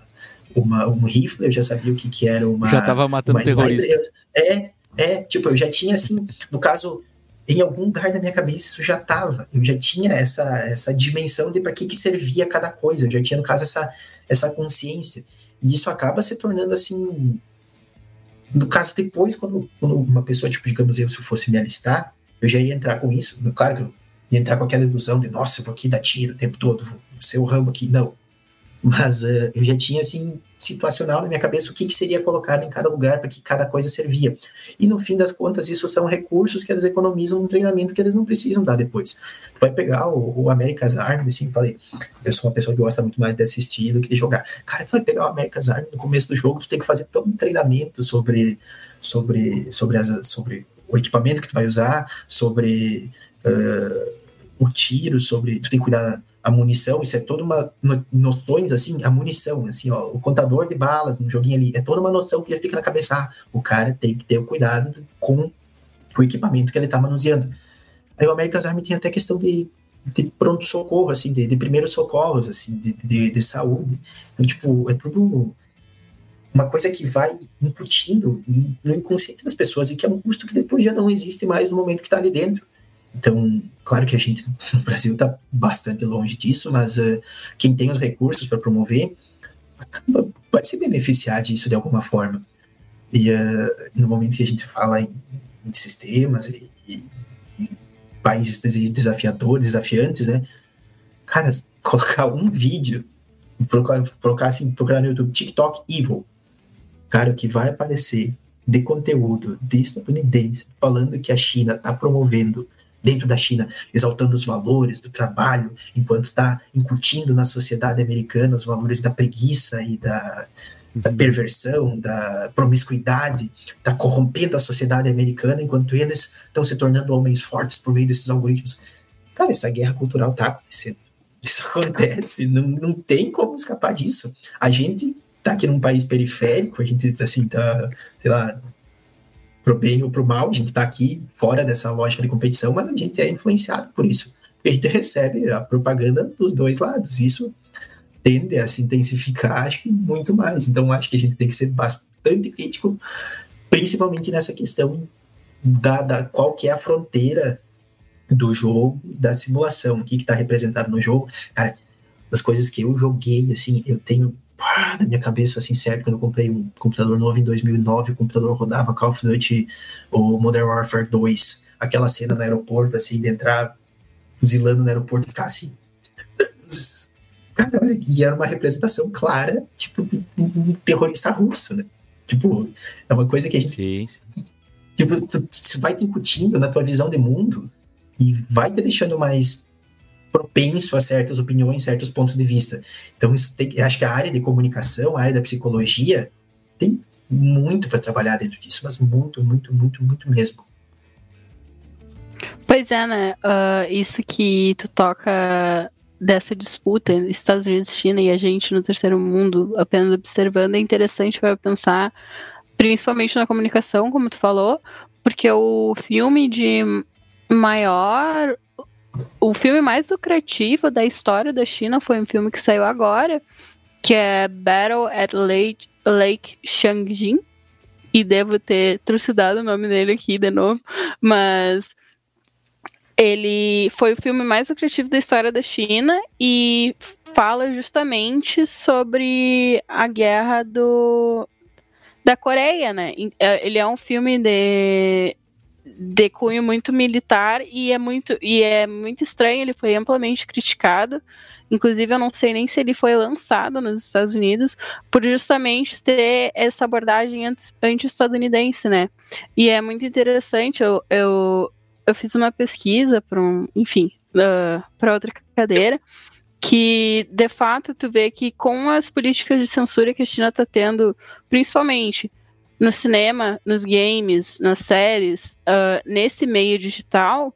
uma, um rifle, eu já sabia o que, era uma. Já tava matando uma sniper. terrorista. Eu- É, é, tipo, eu já tinha assim, no caso, em algum lugar da minha cabeça isso já tava. Eu já tinha essa, essa dimensão de para que, que servia cada coisa. Eu já tinha, no caso, essa, essa consciência. E isso acaba se tornando assim. No caso, depois, quando, quando uma pessoa, tipo, digamos eu, se eu fosse me alistar, eu já ia entrar com isso. Claro que eu ia entrar com aquela ilusão de, nossa, eu vou aqui dar tiro o tempo todo, vou ser o Rambo aqui. Não. Mas eh, eu já tinha, assim, situacional na minha cabeça o que, que seria colocado em cada lugar, para que cada coisa servia. E no fim das contas, isso são recursos que eles economizam no treinamento que eles não precisam dar depois. Tu vai pegar o, o America's Army, assim, falei, eu sou uma pessoa que gosta muito mais de assistir do que de jogar. Cara, tu vai pegar o America's Army no começo do jogo, tu tem que fazer todo um treinamento sobre, sobre, sobre, as, sobre o equipamento que tu vai usar, sobre uh, o tiro, sobre. Tu tem que cuidar a munição, isso é toda uma no, noções assim, a munição, assim, ó, o contador de balas no joguinho ali, é toda uma noção que já fica na cabeça. Ah, o cara tem que ter o cuidado com o equipamento que ele tá manuseando. Aí o America's Army tem até questão de, de pronto-socorro, assim, de, de primeiros socorros, assim, de, de, de saúde. Então, tipo, é tudo uma coisa que vai incutindo no inconsciente das pessoas e que é um custo que depois já não existe mais no momento que está ali dentro. Então, claro que a gente no Brasil está bastante longe disso, mas uh, quem tem os recursos para promover acaba, vai se beneficiar disso de alguma forma. E uh, no momento que a gente fala em, em sistemas e, e, países desafiadores, desafiantes, né? Cara, colocar um vídeo, procurar, colocar assim, procurar no YouTube TikTok Evil, cara, o que vai aparecer de conteúdo de estadunidense falando que a China está promovendo dentro da China, exaltando os valores do trabalho, enquanto está incutindo na sociedade americana os valores da preguiça e da, da perversão, da promiscuidade, está corrompendo a sociedade americana, enquanto eles estão se tornando homens fortes por meio desses algoritmos. Cara, essa guerra cultural está acontecendo. Isso acontece, não, não tem como escapar disso. A gente tá aqui num país periférico, a gente, assim, tá, sei lá, pro bem ou pro mal, a gente tá aqui fora dessa lógica de competição, mas a gente é influenciado por isso. Porque a gente recebe a propaganda dos dois lados. Isso tende a se intensificar, acho que muito mais. Então, acho que a gente tem que ser bastante crítico, principalmente nessa questão da, da qual que é a fronteira do jogo, da simulação, o que está representado no jogo. Cara, das coisas que eu joguei, assim, eu tenho pá, na minha cabeça, assim, certo, quando eu comprei um computador novo em 2009, o computador rodava Call of Duty ou Modern Warfare 2, aquela cena no aeroporto, assim, de entrar fuzilando no aeroporto e ficar assim. Cara, olha, e era uma representação clara, tipo, de um terrorista russo, né? Tipo, é uma coisa que a gente. Sim, sim. Tipo, tu, tu vai te incutindo na tua visão de mundo e vai te deixando mais propenso a certas opiniões, certos pontos de vista. Então, isso tem, acho que a área de comunicação, a área da psicologia, tem muito para trabalhar dentro disso, mas muito, muito, muito, muito mesmo. Pois é, né? Uh, isso que tu toca dessa disputa Estados Unidos China e a gente no terceiro mundo apenas observando é interessante para pensar, principalmente na comunicação, como tu falou, porque o filme de maior o filme mais lucrativo da história da China foi um filme que saiu agora, que é Battle at Lake, Lake Changjin. E devo ter trucidado o nome dele aqui de novo, mas ele foi o filme mais lucrativo da história da China e fala justamente sobre a guerra do da Coreia, né? Ele é um filme de de cunho muito militar e é muito e é muito estranho, ele foi amplamente criticado. Inclusive, eu não sei nem se ele foi lançado nos Estados Unidos por justamente ter essa abordagem anti-estadunidense, né? E é muito interessante, eu, eu, eu fiz uma pesquisa para um, enfim, uh, para outra cadeira, que de fato tu vê que com as políticas de censura que a China está tendo, principalmente no cinema, nos games, nas séries, uh, nesse meio digital,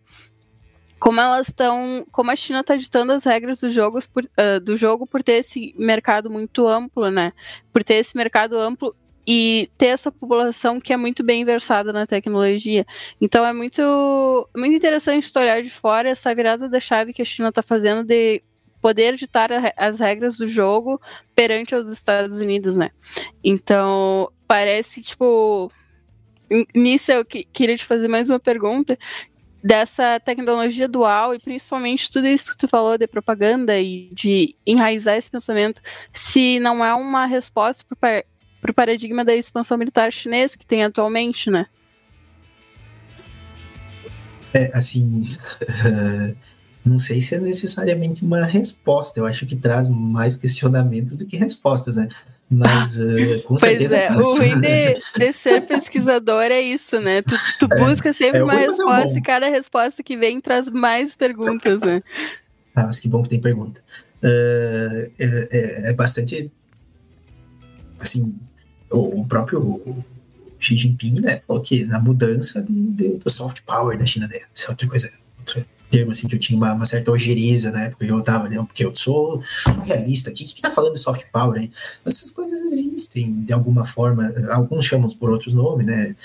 como elas estão, como a China está ditando as regras do jogo, por, uh, do jogo por ter esse mercado muito amplo, né? Por ter esse mercado amplo e ter essa população que é muito bem versada na tecnologia. Então é muito, muito interessante olhar de fora essa virada da chave que a China está fazendo de poder ditar as regras do jogo perante os Estados Unidos, né? Então, parece, tipo. Nisso eu que, queria te fazer mais uma pergunta dessa tecnologia dual e principalmente tudo isso que tu falou de propaganda e de enraizar esse pensamento, se não é uma resposta para o paradigma da expansão militar chinesa que tem atualmente, né? É, assim, não sei se é necessariamente uma resposta. Eu acho que traz mais questionamentos do que respostas, né? Mas uh, com pois certeza. é, o ruim de, de, ser pesquisador é isso, né? Tu, tu é, busca sempre é uma resposta e cada resposta que vem traz mais perguntas, né? Ah, mas que bom que tem pergunta. Uh, é, é, bastante. Assim, o, o próprio Xi Jinping, né? Falou que na mudança de, de, do soft power da China, né? Isso é outra coisa. Outra, termo assim que eu tinha uma, uma certa ojeriza na época que eu tava, né? Porque eu sou, sou realista o que, que tá falando de soft power aí? Essas coisas existem de alguma forma, alguns chamam por outros nomes, né?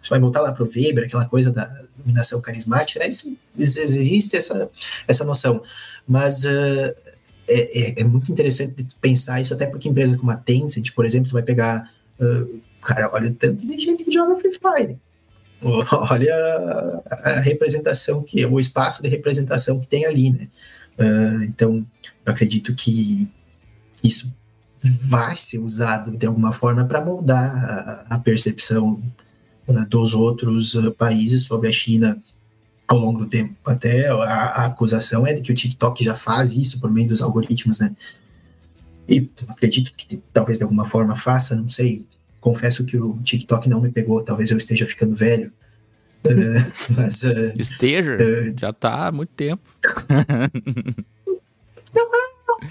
Você vai voltar lá pro Weber, aquela coisa da dominação carismática, né? Isso, existe essa, essa noção. Mas uh, é, é, é, muito interessante pensar isso, até porque empresas como a Tencent, por exemplo, você vai pegar. Uh, cara, olha o tanto de gente que joga Free Fire olha a, representação que o espaço de representação que tem ali, né? Uh, então, eu acredito que isso vai ser usado de alguma forma para moldar a, a percepção uh, dos outros uh, países sobre a China ao longo do tempo. Até a, a, acusação é de que o TikTok já faz isso por meio dos algoritmos, né? E acredito que talvez de alguma forma faça, não sei, confesso que o TikTok não me pegou, talvez eu esteja ficando velho. Uh, mas, uh, esteja? Uh, já tá há muito tempo.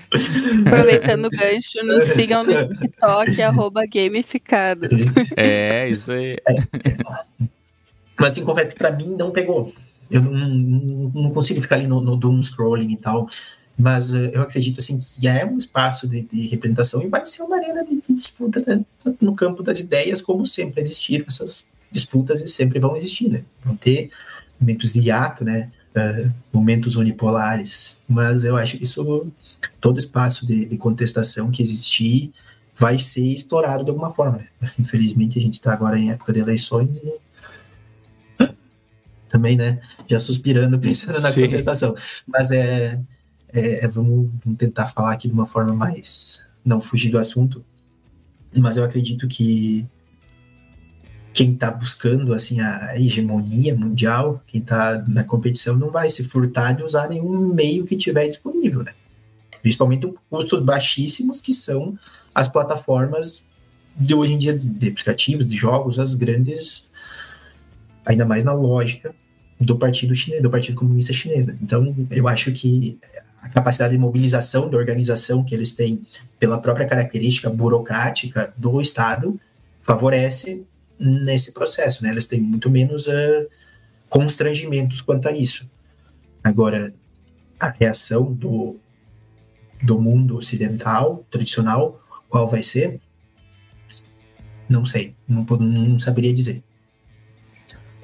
Aproveitando o gancho, nos sigam no TikTok, arroba gamificados. É, isso aí. É, é. Mas assim, confesso que pra mim não pegou. Eu não, não, não consigo ficar ali no, no doom scrolling e tal mas uh, eu acredito assim que é um espaço de, de, representação e vai ser uma arena de, de disputa né, no campo das ideias, como sempre existiram essas disputas e sempre vão existir, né? Vão ter momentos de hiato, né? Uh, momentos unipolares, mas eu acho que isso, todo espaço de, de contestação que existir vai ser explorado de alguma forma. Né? Infelizmente a gente está agora em época de eleições e também, né? Já suspirando pensando na Sim. contestação, mas é é, é, vamos, vamos, tentar falar aqui de uma forma mais. não fugir do assunto, mas eu acredito que quem está buscando assim a hegemonia mundial, quem está na competição, não vai se furtar de usar nenhum meio que tiver disponível, né? Principalmente custos baixíssimos que são as plataformas de hoje em dia de aplicativos, de jogos, as grandes, ainda mais na lógica do partido chinês, do partido comunista chinês. Né? Então, eu acho que a capacidade de mobilização da organização que eles têm pela própria característica burocrática do Estado favorece nesse processo, né? Eles têm muito menos uh, constrangimentos quanto a isso. Agora, a reação do, do mundo ocidental, tradicional, qual vai ser? Não sei, não, não saberia dizer.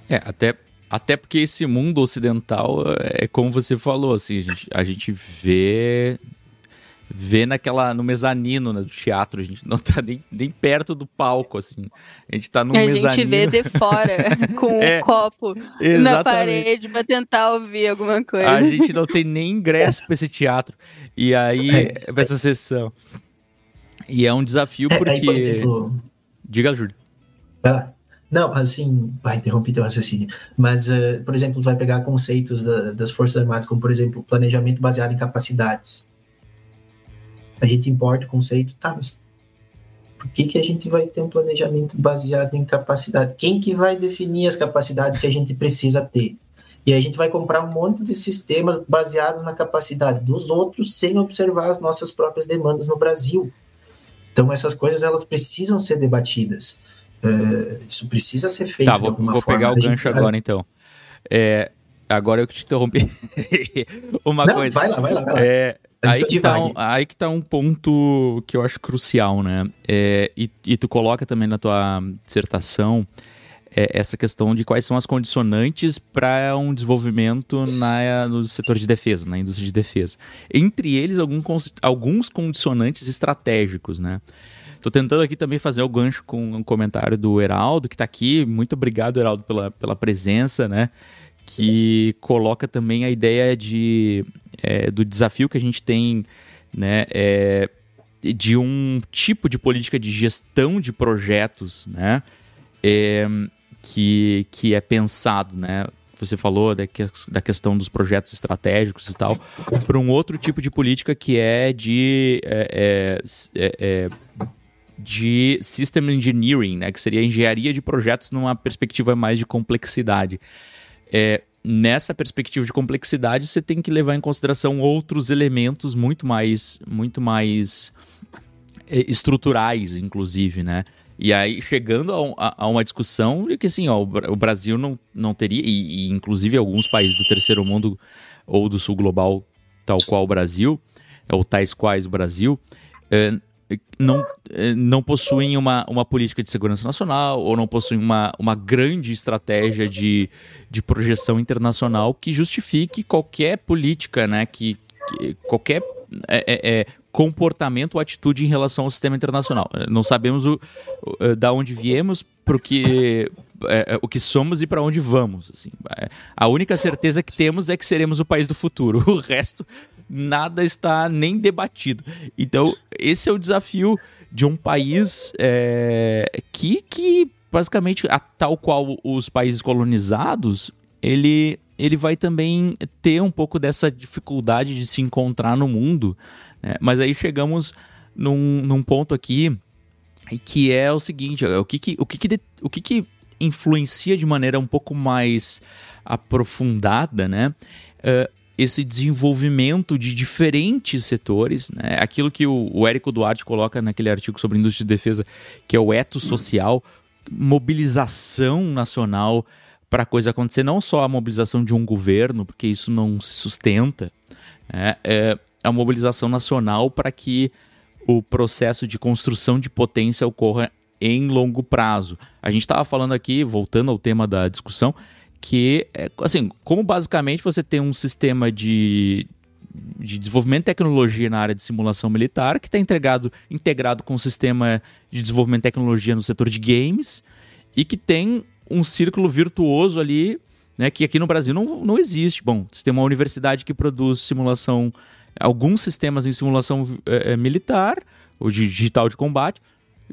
É, até até porque esse mundo ocidental é como você falou, assim, a gente, a gente vê vê naquela no mezanino né, do teatro, a gente não tá nem, nem perto do palco assim. A gente tá no a mezanino. A gente vê de fora com é, um copo exatamente. na parede para tentar ouvir alguma coisa. A gente não tem nem ingresso para esse teatro. E aí é, pra essa sessão. E é um desafio porque é, aí, exemplo... Diga, Júlio. Ah, não, assim, vai interromper teu raciocínio. Mas, uh, por exemplo, vai pegar conceitos da, das Forças Armadas, como, por exemplo, planejamento baseado em capacidades. A gente importa o conceito, tá, mas por que, que a gente vai ter um planejamento baseado em capacidade? Quem que vai definir as capacidades que a gente precisa ter? E a gente vai comprar um monte de sistemas baseados na capacidade dos outros sem observar as nossas próprias demandas no Brasil. Então essas coisas elas precisam ser debatidas. É, isso precisa ser feito. Tá, vou, vou pegar o gancho agora então. É, agora eu que te interrompi. Uma Não, coisa. Vai lá, vai lá. Vai lá. É, aí que tá um, aí que tá um ponto que eu acho crucial, né? É, e, e tu coloca também na tua dissertação é, essa questão de quais são as condicionantes para um desenvolvimento na, no setor de defesa, na indústria de defesa. Entre eles, algum, alguns condicionantes estratégicos, né? Tô tentando aqui também fazer o gancho com um comentário do Heraldo, que tá aqui. Muito obrigado, Heraldo, pela, pela presença, né? Que coloca também a ideia de, é, do desafio que a gente tem, né? é, de um tipo de política de gestão de projetos, né? é, que, que é pensado, né? Você falou da, que- da questão dos projetos estratégicos e tal, para um outro tipo de política que é de é, é, é, é, de system engineering, né? Que seria engenharia de projetos numa perspectiva mais de complexidade. É, nessa perspectiva de complexidade, você tem que levar em consideração outros elementos muito mais, muito mais eh, estruturais, inclusive, né? E aí, chegando a, a- a uma discussão de que, assim, ó, o Bra- o Brasil não, não teria, e, e inclusive alguns países do terceiro mundo ou do sul global, tal qual o Brasil, ou tais quais o Brasil, eh, não, eh, não possuem uma, uma política de segurança nacional ou não possuem uma, uma grande estratégia de, de projeção internacional que justifique qualquer política, né? Que, que- qualquer é, é, é, comportamento ou atitude em relação ao sistema internacional. Eh, Não sabemos o, o, eh, da onde viemos, pro que, é, o que somos e para onde vamos. Assim. A única certeza que temos é que seremos o país do futuro. O resto, nada está nem debatido. Então, esse é o desafio de um país é, que, que, basicamente, a, tal qual os países colonizados, ele, ele vai também ter um pouco dessa dificuldade de se encontrar no mundo. né? Mas aí chegamos num, num ponto aqui que é o seguinte, o que que, o que, que, o que, que influencia de maneira um pouco mais aprofundada, né? eh, esse desenvolvimento de diferentes setores, né? aquilo que o, Érico Duarte coloca naquele artigo sobre indústria de defesa, que é o eto social, mobilização nacional para a coisa acontecer, não só a mobilização de um governo, porque isso não se sustenta, né? é a mobilização nacional para que o processo de construção de potência ocorra em longo prazo. A gente estava falando aqui, voltando ao tema da discussão, que, é, assim, como basicamente você tem um sistema de, de desenvolvimento de tecnologia na área de simulação militar, que está integrado, integrado com o sistema de desenvolvimento de tecnologia no setor de games, e que tem um círculo virtuoso ali, né, que aqui no Brasil não, não existe. Bom, você tem uma universidade que produz simulação, alguns sistemas em simulação eh, eh, militar, ou de digital de combate,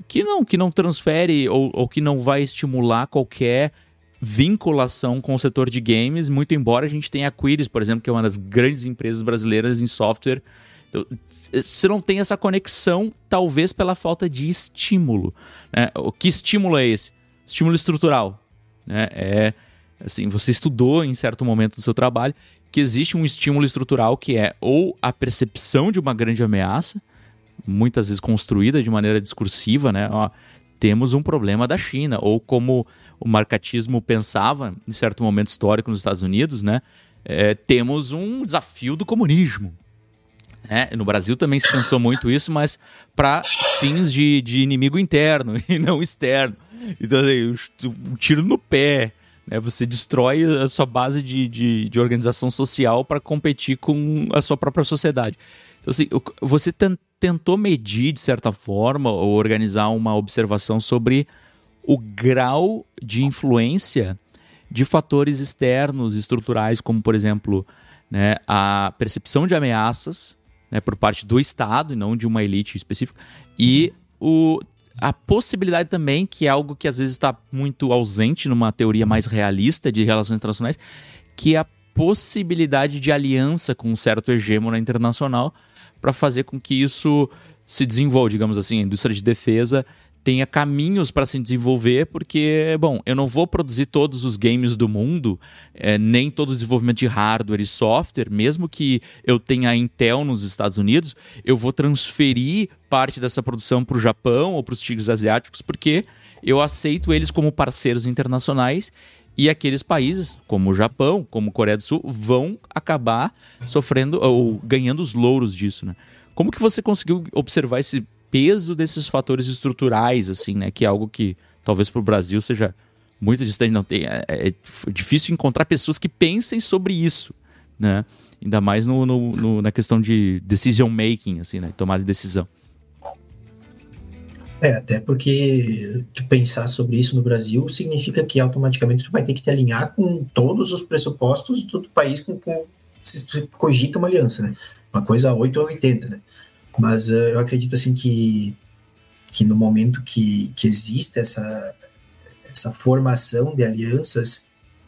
que não, que não transfere ou, ou que não vai estimular qualquer vinculação com o setor de games, muito embora a gente tenha a Quiris, por exemplo, que é uma das grandes empresas brasileiras em software. Então, você não tem essa conexão, talvez pela falta de estímulo. né? O que estímulo é esse? Estímulo estrutural. Né? É assim, você estudou em certo momento do seu trabalho que existe um estímulo estrutural que é ou a percepção de uma grande ameaça, muitas vezes construída de maneira discursiva, né? Ó, temos um problema da China, ou como o marcatismo pensava em certo momento histórico nos Estados Unidos, né? É, temos um desafio do comunismo. né? no Brasil também se pensou muito isso, mas para fins de, de inimigo interno e não externo. Então, assim, um tiro no pé. Né? Você destrói a sua base de, de, de organização social para competir com a sua própria sociedade. Então, assim, você ten- tentou medir, de certa forma, ou organizar uma observação sobre o grau de influência de fatores externos, estruturais, como, por exemplo, né, a percepção de ameaças né, por parte do Estado e não de uma elite específica, e o, a possibilidade também, que é algo que às vezes está muito ausente numa teoria mais realista de relações internacionais, que é a possibilidade de aliança com um certo hegemona internacional para fazer com que isso se desenvolva, digamos assim, a indústria de defesa tenha caminhos para se desenvolver, porque, bom, eu não vou produzir todos os games do mundo, eh, nem todo o desenvolvimento de hardware e software, mesmo que eu tenha a Intel nos Estados Unidos, eu vou transferir parte dessa produção para o Japão ou para os tigres asiáticos, porque eu aceito eles como parceiros internacionais e aqueles países, como o Japão, como Coreia do Sul, vão acabar sofrendo ou ganhando os louros disso, né? Como que você conseguiu observar esse peso desses fatores estruturais, assim, né? Que é algo que talvez para o Brasil seja muito distante, não tem, é, é, difícil encontrar pessoas que pensem sobre isso, né? Ainda mais no, no, no, na questão de decision making, assim, né? Tomar de decisão. É, até porque tu pensar sobre isso no Brasil significa que automaticamente tu vai ter que te alinhar com todos os pressupostos do, país com, com se tu cogita uma aliança, né? Uma coisa 8 ou 80, né? Mas uh, eu acredito assim que, que no momento que, que existe essa, essa formação de alianças,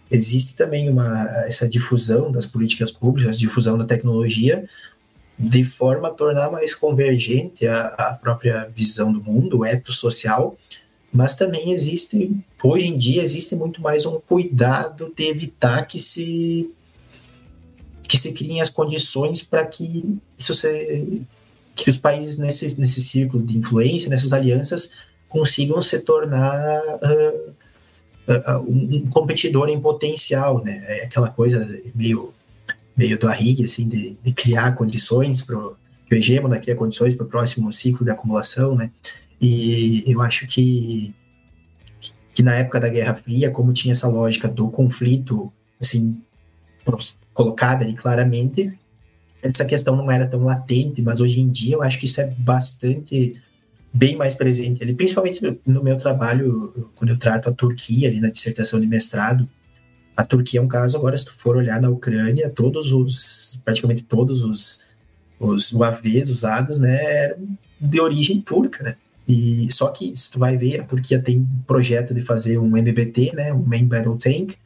existe também uma, essa difusão das políticas públicas, difusão da tecnologia, de forma a tornar mais convergente a, a própria visão do mundo, o social, mas também existe, hoje em dia, existe muito mais um cuidado de evitar que se que se criem as condições para que se, que os países nesse, nesse círculo de influência, nessas alianças, consigam se tornar uh, uh, um competidor em potencial, né? É aquela coisa meio meio do arrigue, assim, de, de criar condições para o hegemona cria condições para o próximo ciclo de acumulação, né? E eu acho que, que na época da Guerra Fria, como tinha essa lógica do conflito, assim, colocada ali claramente, essa questão não era tão latente, mas hoje em dia eu acho que isso é bastante bem mais presente ali, principalmente no meu trabalho, quando eu trato a Turquia ali na dissertação de mestrado, a Turquia é um caso, agora, se tu for olhar na Ucrânia, todos os, praticamente todos os, os UAVs usados, né, eram de origem turca, né? E só que, se tu vai ver, a Turquia tem um projeto de fazer um MBT, né, um Main Battle Tank,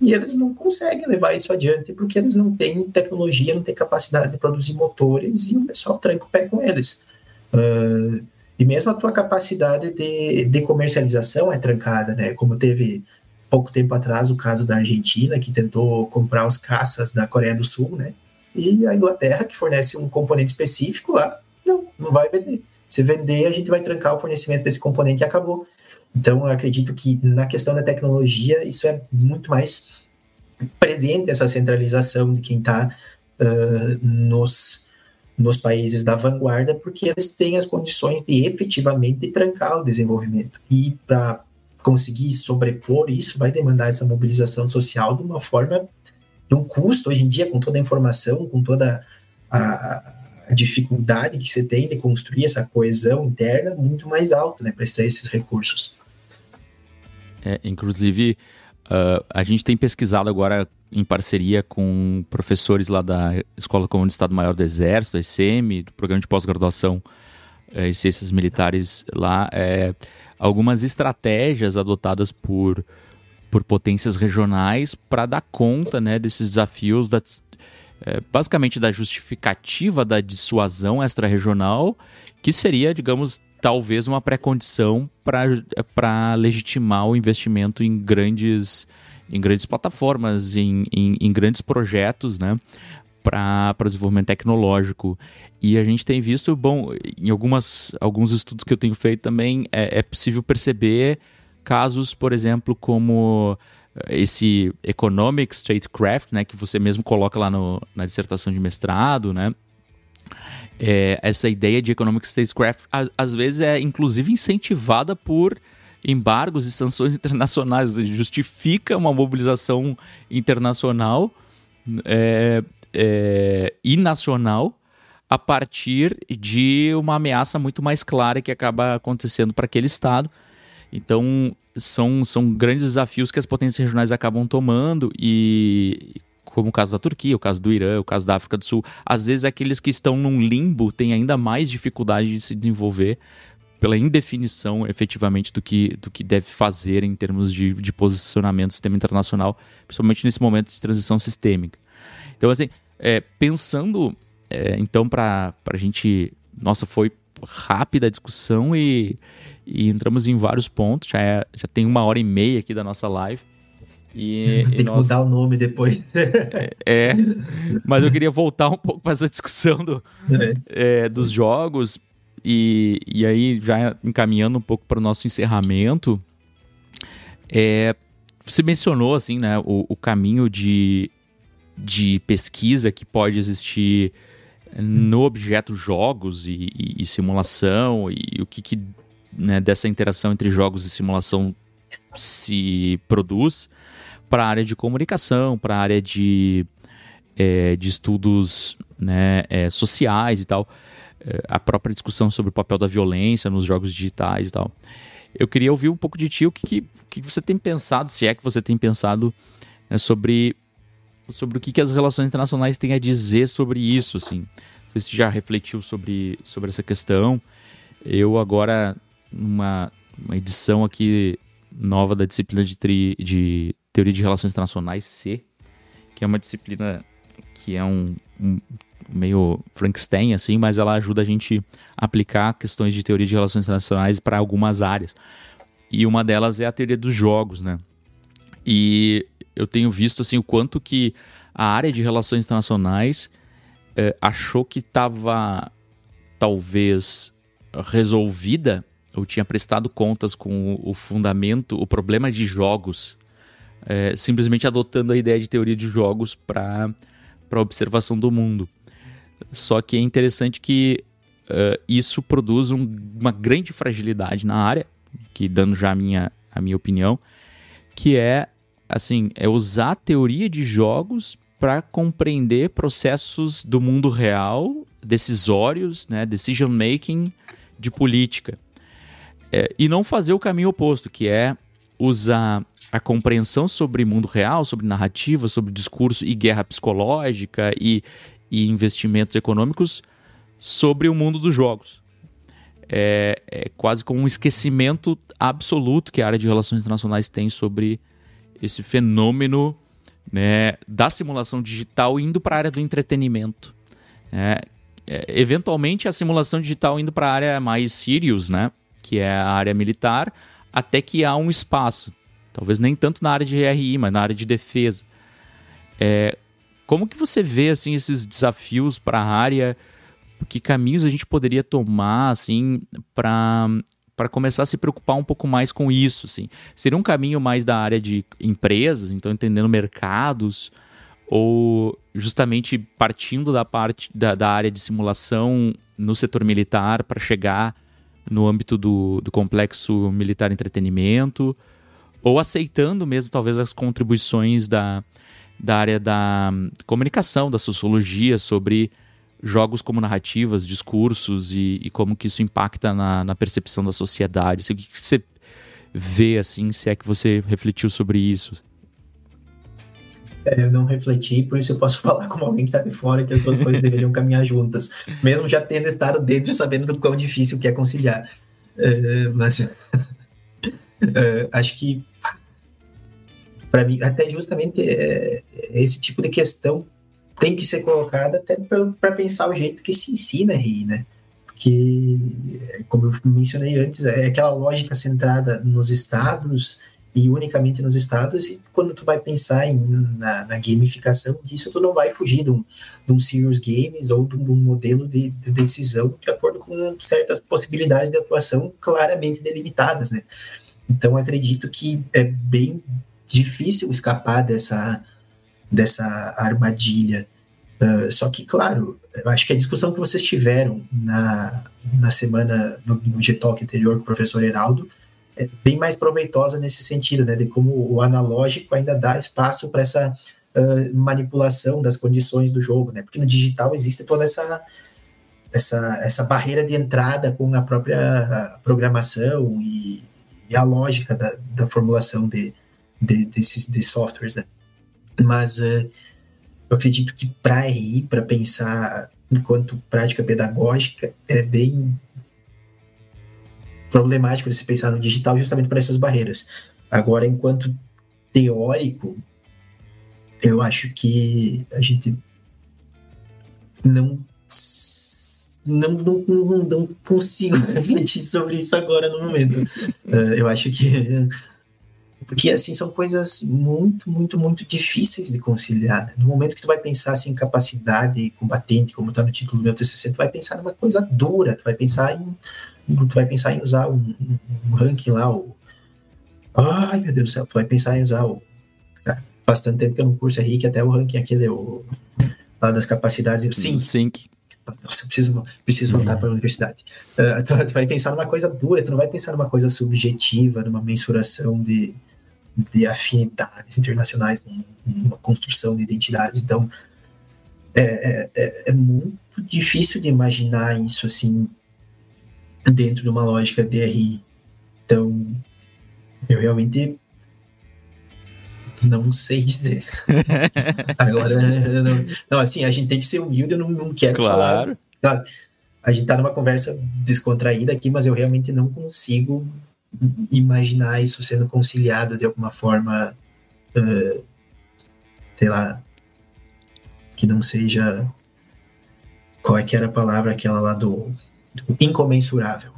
e eles não conseguem levar isso adiante porque eles não têm tecnologia, não têm capacidade de produzir motores e o pessoal tranca o pé com eles. Uh, e mesmo a tua capacidade de, de comercialização é trancada, né? Como teve pouco tempo atrás o caso da Argentina, que tentou comprar os caças da Coreia do Sul, né? E a Inglaterra, que fornece um componente específico lá, não, não vai vender. Se vender, a gente vai trancar o fornecimento desse componente e acabou. Então, eu acredito que na questão da tecnologia, isso é muito mais presente, essa centralização de quem está uh, nos, nos países da vanguarda, porque eles têm as condições de efetivamente trancar o desenvolvimento. E para conseguir sobrepor isso vai demandar essa mobilização social de uma forma, de um custo hoje em dia, com toda a informação, com toda a, a dificuldade que você tem de construir essa coesão interna muito mais alto, né, para extrair esses recursos. É, inclusive, uh, a gente tem pesquisado agora em parceria com professores lá da Escola Comum de Estado-Maior do Exército, ECM, do Programa de Pós-Graduação em Ciências Militares lá, é, algumas estratégias adotadas por, por potências regionais para dar conta né, desses desafios, da, é, basicamente da justificativa da dissuasão extra-regional, que seria, digamos, talvez uma pré-condição para legitimar o investimento em grandes, em grandes plataformas, em, em, em grandes projetos, né? Para o desenvolvimento tecnológico. E a gente tem visto, bom, em algumas, alguns estudos que eu tenho feito também, é, é possível perceber casos, por exemplo, como eh, esse Economic Statecraft, né, que você mesmo coloca lá no, na dissertação de mestrado, né, é, essa ideia de Economic Statecraft às, às vezes é inclusive incentivada por embargos e sanções internacionais, justifica uma mobilização internacional é, é, e nacional a partir de uma ameaça muito mais clara que acaba acontecendo para aquele Estado. Então, são, são grandes desafios que as potências regionais acabam tomando e como o caso da Turquia, o caso do Irã, o caso da África do Sul, às vezes aqueles que estão num limbo têm ainda mais dificuldade de se desenvolver pela indefinição efetivamente do que, do que deve fazer em termos de, de posicionamento do sistema internacional, principalmente nesse momento de transição sistêmica. Então, assim, é, pensando, é, então, para a gente. Nossa, foi rápida a discussão e, e, entramos em vários pontos. Já, é, já tem uma hora e meia aqui da nossa live. E, tem e que nós... mudar o nome depois. é, é, mas eu queria voltar um pouco para essa discussão do, é. é. dos jogos. E, e aí, já encaminhando um pouco para o nosso encerramento, é, você mencionou, assim, né, o, o caminho de, de pesquisa que pode existir no objeto jogos e, e, e simulação e o que, que né, dessa interação entre jogos e simulação se produz para a área de comunicação, para a área de, é, de estudos né, é, sociais e tal, é, a própria discussão sobre o papel da violência nos jogos digitais e tal. Eu queria ouvir um pouco de ti, o que, que, que você tem pensado, se é que você tem pensado né, sobre, sobre o que, que as relações internacionais têm a dizer sobre isso, assim. Não sei se já refletiu sobre, sobre essa questão. Eu agora, numa uma edição aqui nova da disciplina de, tri, de Teoria de Relações Internacionais C, que é uma disciplina que é um, um meio Frankenstein, assim, mas ela ajuda a gente a aplicar questões de teoria de relações internacionais para algumas áreas. E uma delas é a teoria dos jogos, né? E eu tenho visto, assim, o quanto que a área de relações internacionais eh, achou que estava, talvez, resolvida ou tinha prestado contas com o fundamento, o problema de jogos, eh, simplesmente adotando a ideia de teoria de jogos para a observação do mundo. Só que é interessante que uh, isso produz um, uma grande fragilidade na área, que dando já a minha, a minha opinião, que é assim, é usar a teoria de jogos para compreender processos do mundo real, decisórios, né, decision making de política. É, e não fazer o caminho oposto, que é usar a compreensão sobre mundo real, sobre narrativa, sobre discurso e guerra psicológica e, e investimentos econômicos sobre o mundo dos jogos. É, é, quase como um esquecimento absoluto que a área de relações internacionais tem sobre esse fenômeno né, da simulação digital indo para a área do entretenimento. É, é, eventualmente a simulação digital indo para a área mais serious, né, que é a área militar, até que há um espaço. Talvez nem tanto na área de RI, mas na área de defesa. É, como que você vê assim esses desafios para a área? Que caminhos a gente poderia tomar assim para para começar a se preocupar um pouco mais com isso, assim? Seria um caminho mais da área de empresas, então entendendo mercados, ou justamente partindo da parte da, da área de simulação no setor militar para chegar no âmbito do, do complexo militar entretenimento, ou aceitando mesmo talvez as contribuições da, da área da comunicação, da sociologia, sobre jogos como narrativas, discursos e, e como que isso impacta na, na percepção da sociedade. O que, você vê, assim, se é que você refletiu sobre isso? É, eu não refleti, por isso eu posso falar como alguém que está de fora que as duas coisas deveriam caminhar juntas, mesmo já tendo estado dentro, sabendo do quão difícil que é conciliar. Uh, mas uh, acho que para mim, até justamente esse tipo de questão tem que ser colocada até para pensar o jeito que se ensina a RI, né? Porque, como eu mencionei antes, é aquela lógica centrada nos estados e unicamente nos estados, e quando tu vai pensar em, na, na gamificação disso, tu não vai fugir de um, de um serious games ou de um modelo de, de decisão de acordo com certas possibilidades de atuação claramente delimitadas, né? Então, acredito que é bem difícil escapar dessa, dessa armadilha. Uh, só que, claro, eu acho que a discussão que vocês tiveram na, na semana, no, no G-Talk anterior com o professor Heraldo, é bem mais proveitosa nesse sentido, né, de como o analógico ainda dá espaço para essa uh, manipulação das condições do jogo, né, porque no digital existe toda essa, essa, essa barreira de entrada com a própria programação e, e a lógica da, da formulação de, de, desses de softwares, né? Mas uh, eu acredito que para RI, para pensar enquanto prática pedagógica, é bem problemático se pensar no digital justamente por essas barreiras. Agora, enquanto teórico, eu acho que a gente não não, não, não, não consigo refletir sobre isso agora no momento. Uh, eu acho que porque, assim, são coisas muito, muito, muito difíceis de conciliar. Né? No momento que tu vai pensar, assim, em capacidade combatente, como está no título do meu TCC, tu vai pensar numa coisa dura, tu vai pensar em, tu vai pensar em usar um, um ranking lá, o, Ai, meu Deus do céu, tu vai pensar em usar o. Faz tanto tempo que eu não curso RIC, até o ranking aquele, o, lá das capacidades. Eu, sim, Sync. nossa, eu preciso, preciso voltar para a universidade. Uh, tu, tu vai pensar numa coisa dura, tu não vai pensar numa coisa subjetiva, numa mensuração de, de afinidades internacionais, numa construção de identidades. Então, é, é, é- é muito difícil de imaginar isso assim dentro de uma lógica DRI. Então, eu realmente não sei dizer. Agora, não, não, assim, a gente tem que ser humilde, eu não, não quero falar Claro. a gente tá numa conversa descontraída aqui, mas eu realmente não consigo imaginar isso sendo conciliado de alguma forma, eh, sei lá, que não seja qual é que era a palavra aquela lá do, do incomensurável.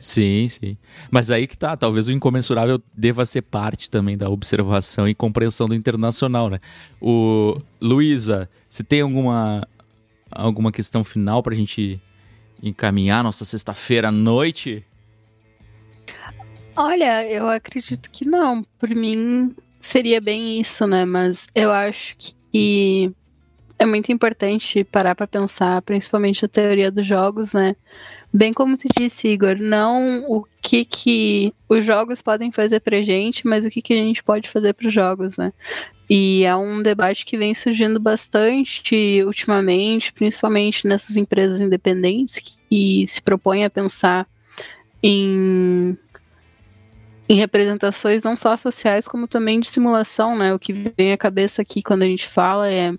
Sim, sim. Mas aí que tá, talvez o incomensurável deva ser parte também da observação e compreensão do internacional, né? O Luísa, se tem alguma alguma questão final pra gente encaminhar nossa sexta-feira à noite? Olha, eu acredito que não. Por mim, seria bem isso, né? Mas eu acho que é muito importante parar pra pensar, principalmente a teoria dos jogos, né? Bem como tu disse, Igor, não o que que os jogos podem fazer pra gente, mas o que que a gente pode fazer pros jogos, né? E é um debate que vem surgindo bastante ultimamente, principalmente nessas empresas independentes que se propõem a pensar em em representações não só sociais, como também de simulação, né? O que vem à cabeça aqui quando a gente fala é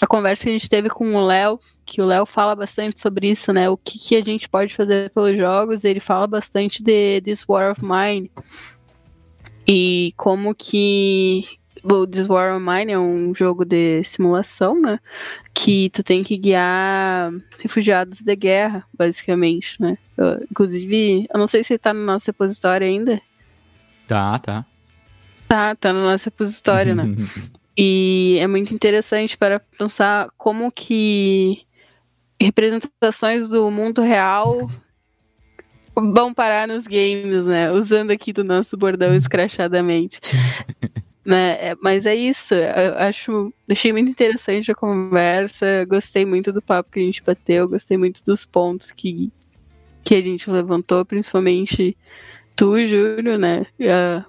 a conversa que a gente teve com o Léo, que o Léo fala bastante sobre isso, né? O que, que a gente pode fazer pelos jogos, ele fala bastante de This War of Mine e como que o This War of Mine é um jogo de simulação, né? Que tu tem que guiar refugiados de guerra, basicamente, né? Eu, inclusive, eu não sei se tá no nosso repositório ainda. Tá, tá. Tá, tá no nosso repositório, né? E é muito interessante para pensar como que representações do mundo real vão parar nos games, né? Usando aqui do nosso bordão escrachadamente. né? É, Mas é isso. Eu acho, achei muito interessante a conversa. Gostei muito do papo que a gente bateu. Gostei muito dos pontos que, que a gente levantou, principalmente tu, Júlio, né?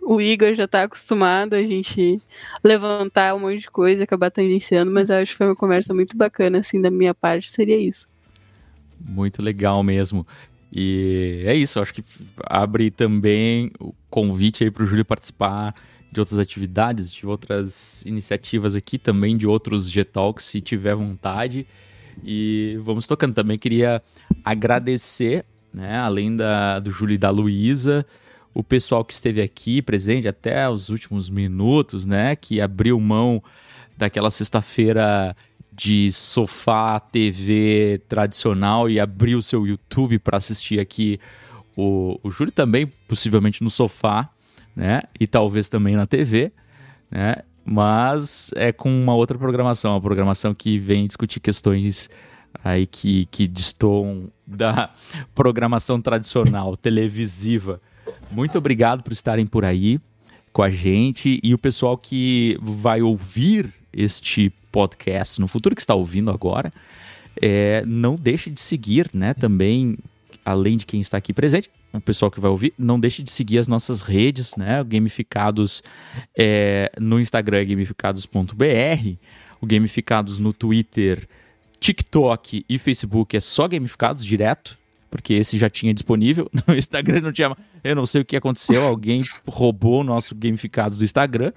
O Igor já tá acostumado a gente levantar um monte de coisa, acabar tangenciando, mas acho que foi uma conversa muito bacana, assim, da minha parte, seria isso. Muito legal mesmo. E é isso, acho que abre também o convite aí para o Júlio participar de outras atividades, de outras iniciativas aqui, também de outros G-Talks, se tiver vontade. E vamos tocando. Também queria agradecer, né, além da, do Júlio e da Luísa, o pessoal que esteve aqui presente até os últimos minutos, né, que abriu mão daquela sexta-feira de sofá, TV tradicional e abrir o seu YouTube para assistir aqui o, o Júlio também, possivelmente no sofá, né? E talvez também na TV, né? Mas é com uma outra programação, uma programação que vem discutir questões aí que, que destoam da programação tradicional, televisiva. Muito obrigado por estarem por aí com a gente e o pessoal que vai ouvir este podcast no futuro que está ouvindo agora, é, não deixe de seguir, né? Também, além de quem está aqui presente, o pessoal que vai ouvir, não deixe de seguir as nossas redes, né? O Gamificados é, no Instagram, gamificados.br, o Gamificados no Twitter, TikTok e Facebook é só Gamificados direto, porque esse já tinha disponível. No Instagram não tinha. Eu não sei o que aconteceu, alguém roubou o nosso Gamificados do Instagram.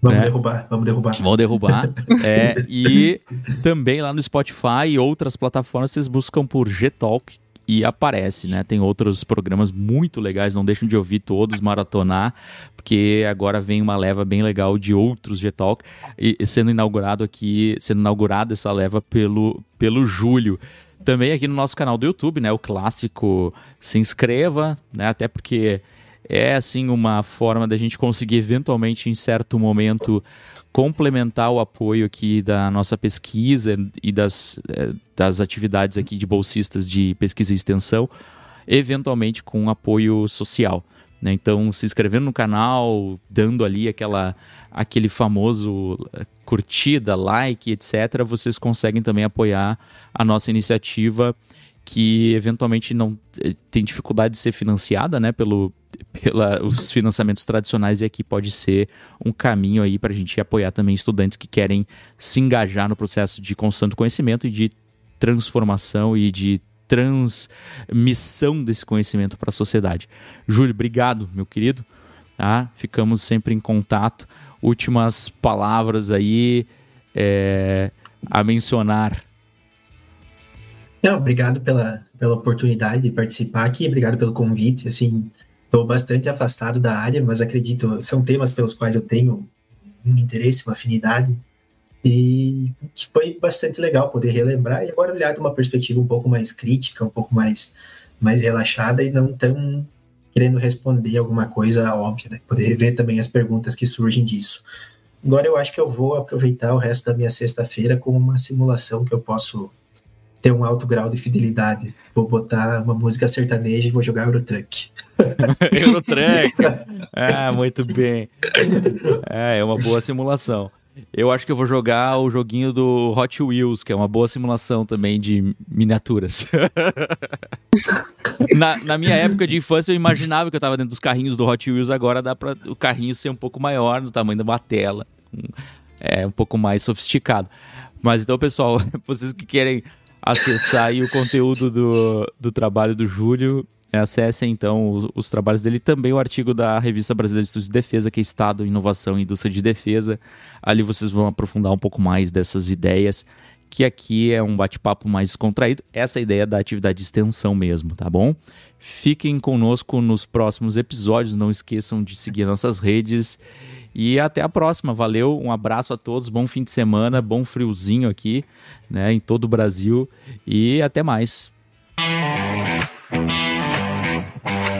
Vamos né? derrubar, vamos derrubar. Vão derrubar. é, e também lá no Spotify e outras plataformas vocês buscam por G-Talk e aparece, né? Tem outros programas muito legais, não deixem de ouvir todos, maratonar, porque agora vem uma leva bem legal de outros G-Talk e e sendo inaugurado aqui, sendo inaugurada essa leva pelo, pelo Júlio. Também aqui no nosso canal do YouTube, né? O clássico se inscreva, né? Até porque é assim uma forma da gente conseguir eventualmente em certo momento complementar o apoio aqui da nossa pesquisa e das, eh, das atividades aqui de bolsistas de pesquisa e extensão, eventualmente com apoio social. Né? Então, se inscrevendo no canal, dando ali aquela, aquele famoso eh, curtida, like, etc., vocês conseguem também apoiar a nossa iniciativa que eventualmente não eh, tem dificuldade de ser financiada, né, pelo pela, os financiamentos tradicionais e aqui pode ser um caminho aí para a gente apoiar também estudantes que querem se engajar no processo de constante conhecimento e de transformação e de transmissão desse conhecimento para a sociedade. Júlio, obrigado, meu querido. Tá? Ficamos sempre em contato. Últimas palavras aí é, a mencionar. Não, obrigado pela, pela oportunidade de participar aqui, obrigado pelo convite. Assim, estou bastante afastado da área, mas acredito são temas pelos quais eu tenho um interesse, uma afinidade e foi bastante legal poder relembrar e agora olhar de uma perspectiva um pouco mais crítica, um pouco mais, mais relaxada e não tão querendo responder alguma coisa óbvia, né? Poder ver também as perguntas que surgem disso. Agora eu acho que eu vou aproveitar o resto da minha sexta-feira com uma simulação que eu posso ter um alto grau de fidelidade. Vou botar uma música sertaneja e vou jogar Eurotruck. Eurotruck! Ah, muito bem. É, é uma boa simulação. Eu acho que eu vou jogar o joguinho do Hot Wheels, que é uma boa simulação também de miniaturas. na, na, minha época de infância, eu imaginava que eu estava dentro dos carrinhos do Hot Wheels, agora dá para o carrinho ser um pouco maior, no tamanho de uma tela. É um pouco mais sofisticado. Mas então, pessoal, vocês que querem acessar o conteúdo do, do trabalho do Júlio, Acessem então os, os, trabalhos dele, também o artigo da Revista Brasileira de Estudos de Defesa, que é Estado, Inovação e Indústria de Defesa. Ali vocês vão aprofundar um pouco mais dessas ideias, que aqui é um bate-papo mais contraído. Essa é ideia da atividade de extensão mesmo, tá bom? Fiquem conosco nos próximos episódios, não esqueçam de seguir nossas redes. E até a próxima. Valeu, um abraço a todos, bom fim de semana, bom friozinho aqui, né, em todo o Brasil. E até mais. Thank you.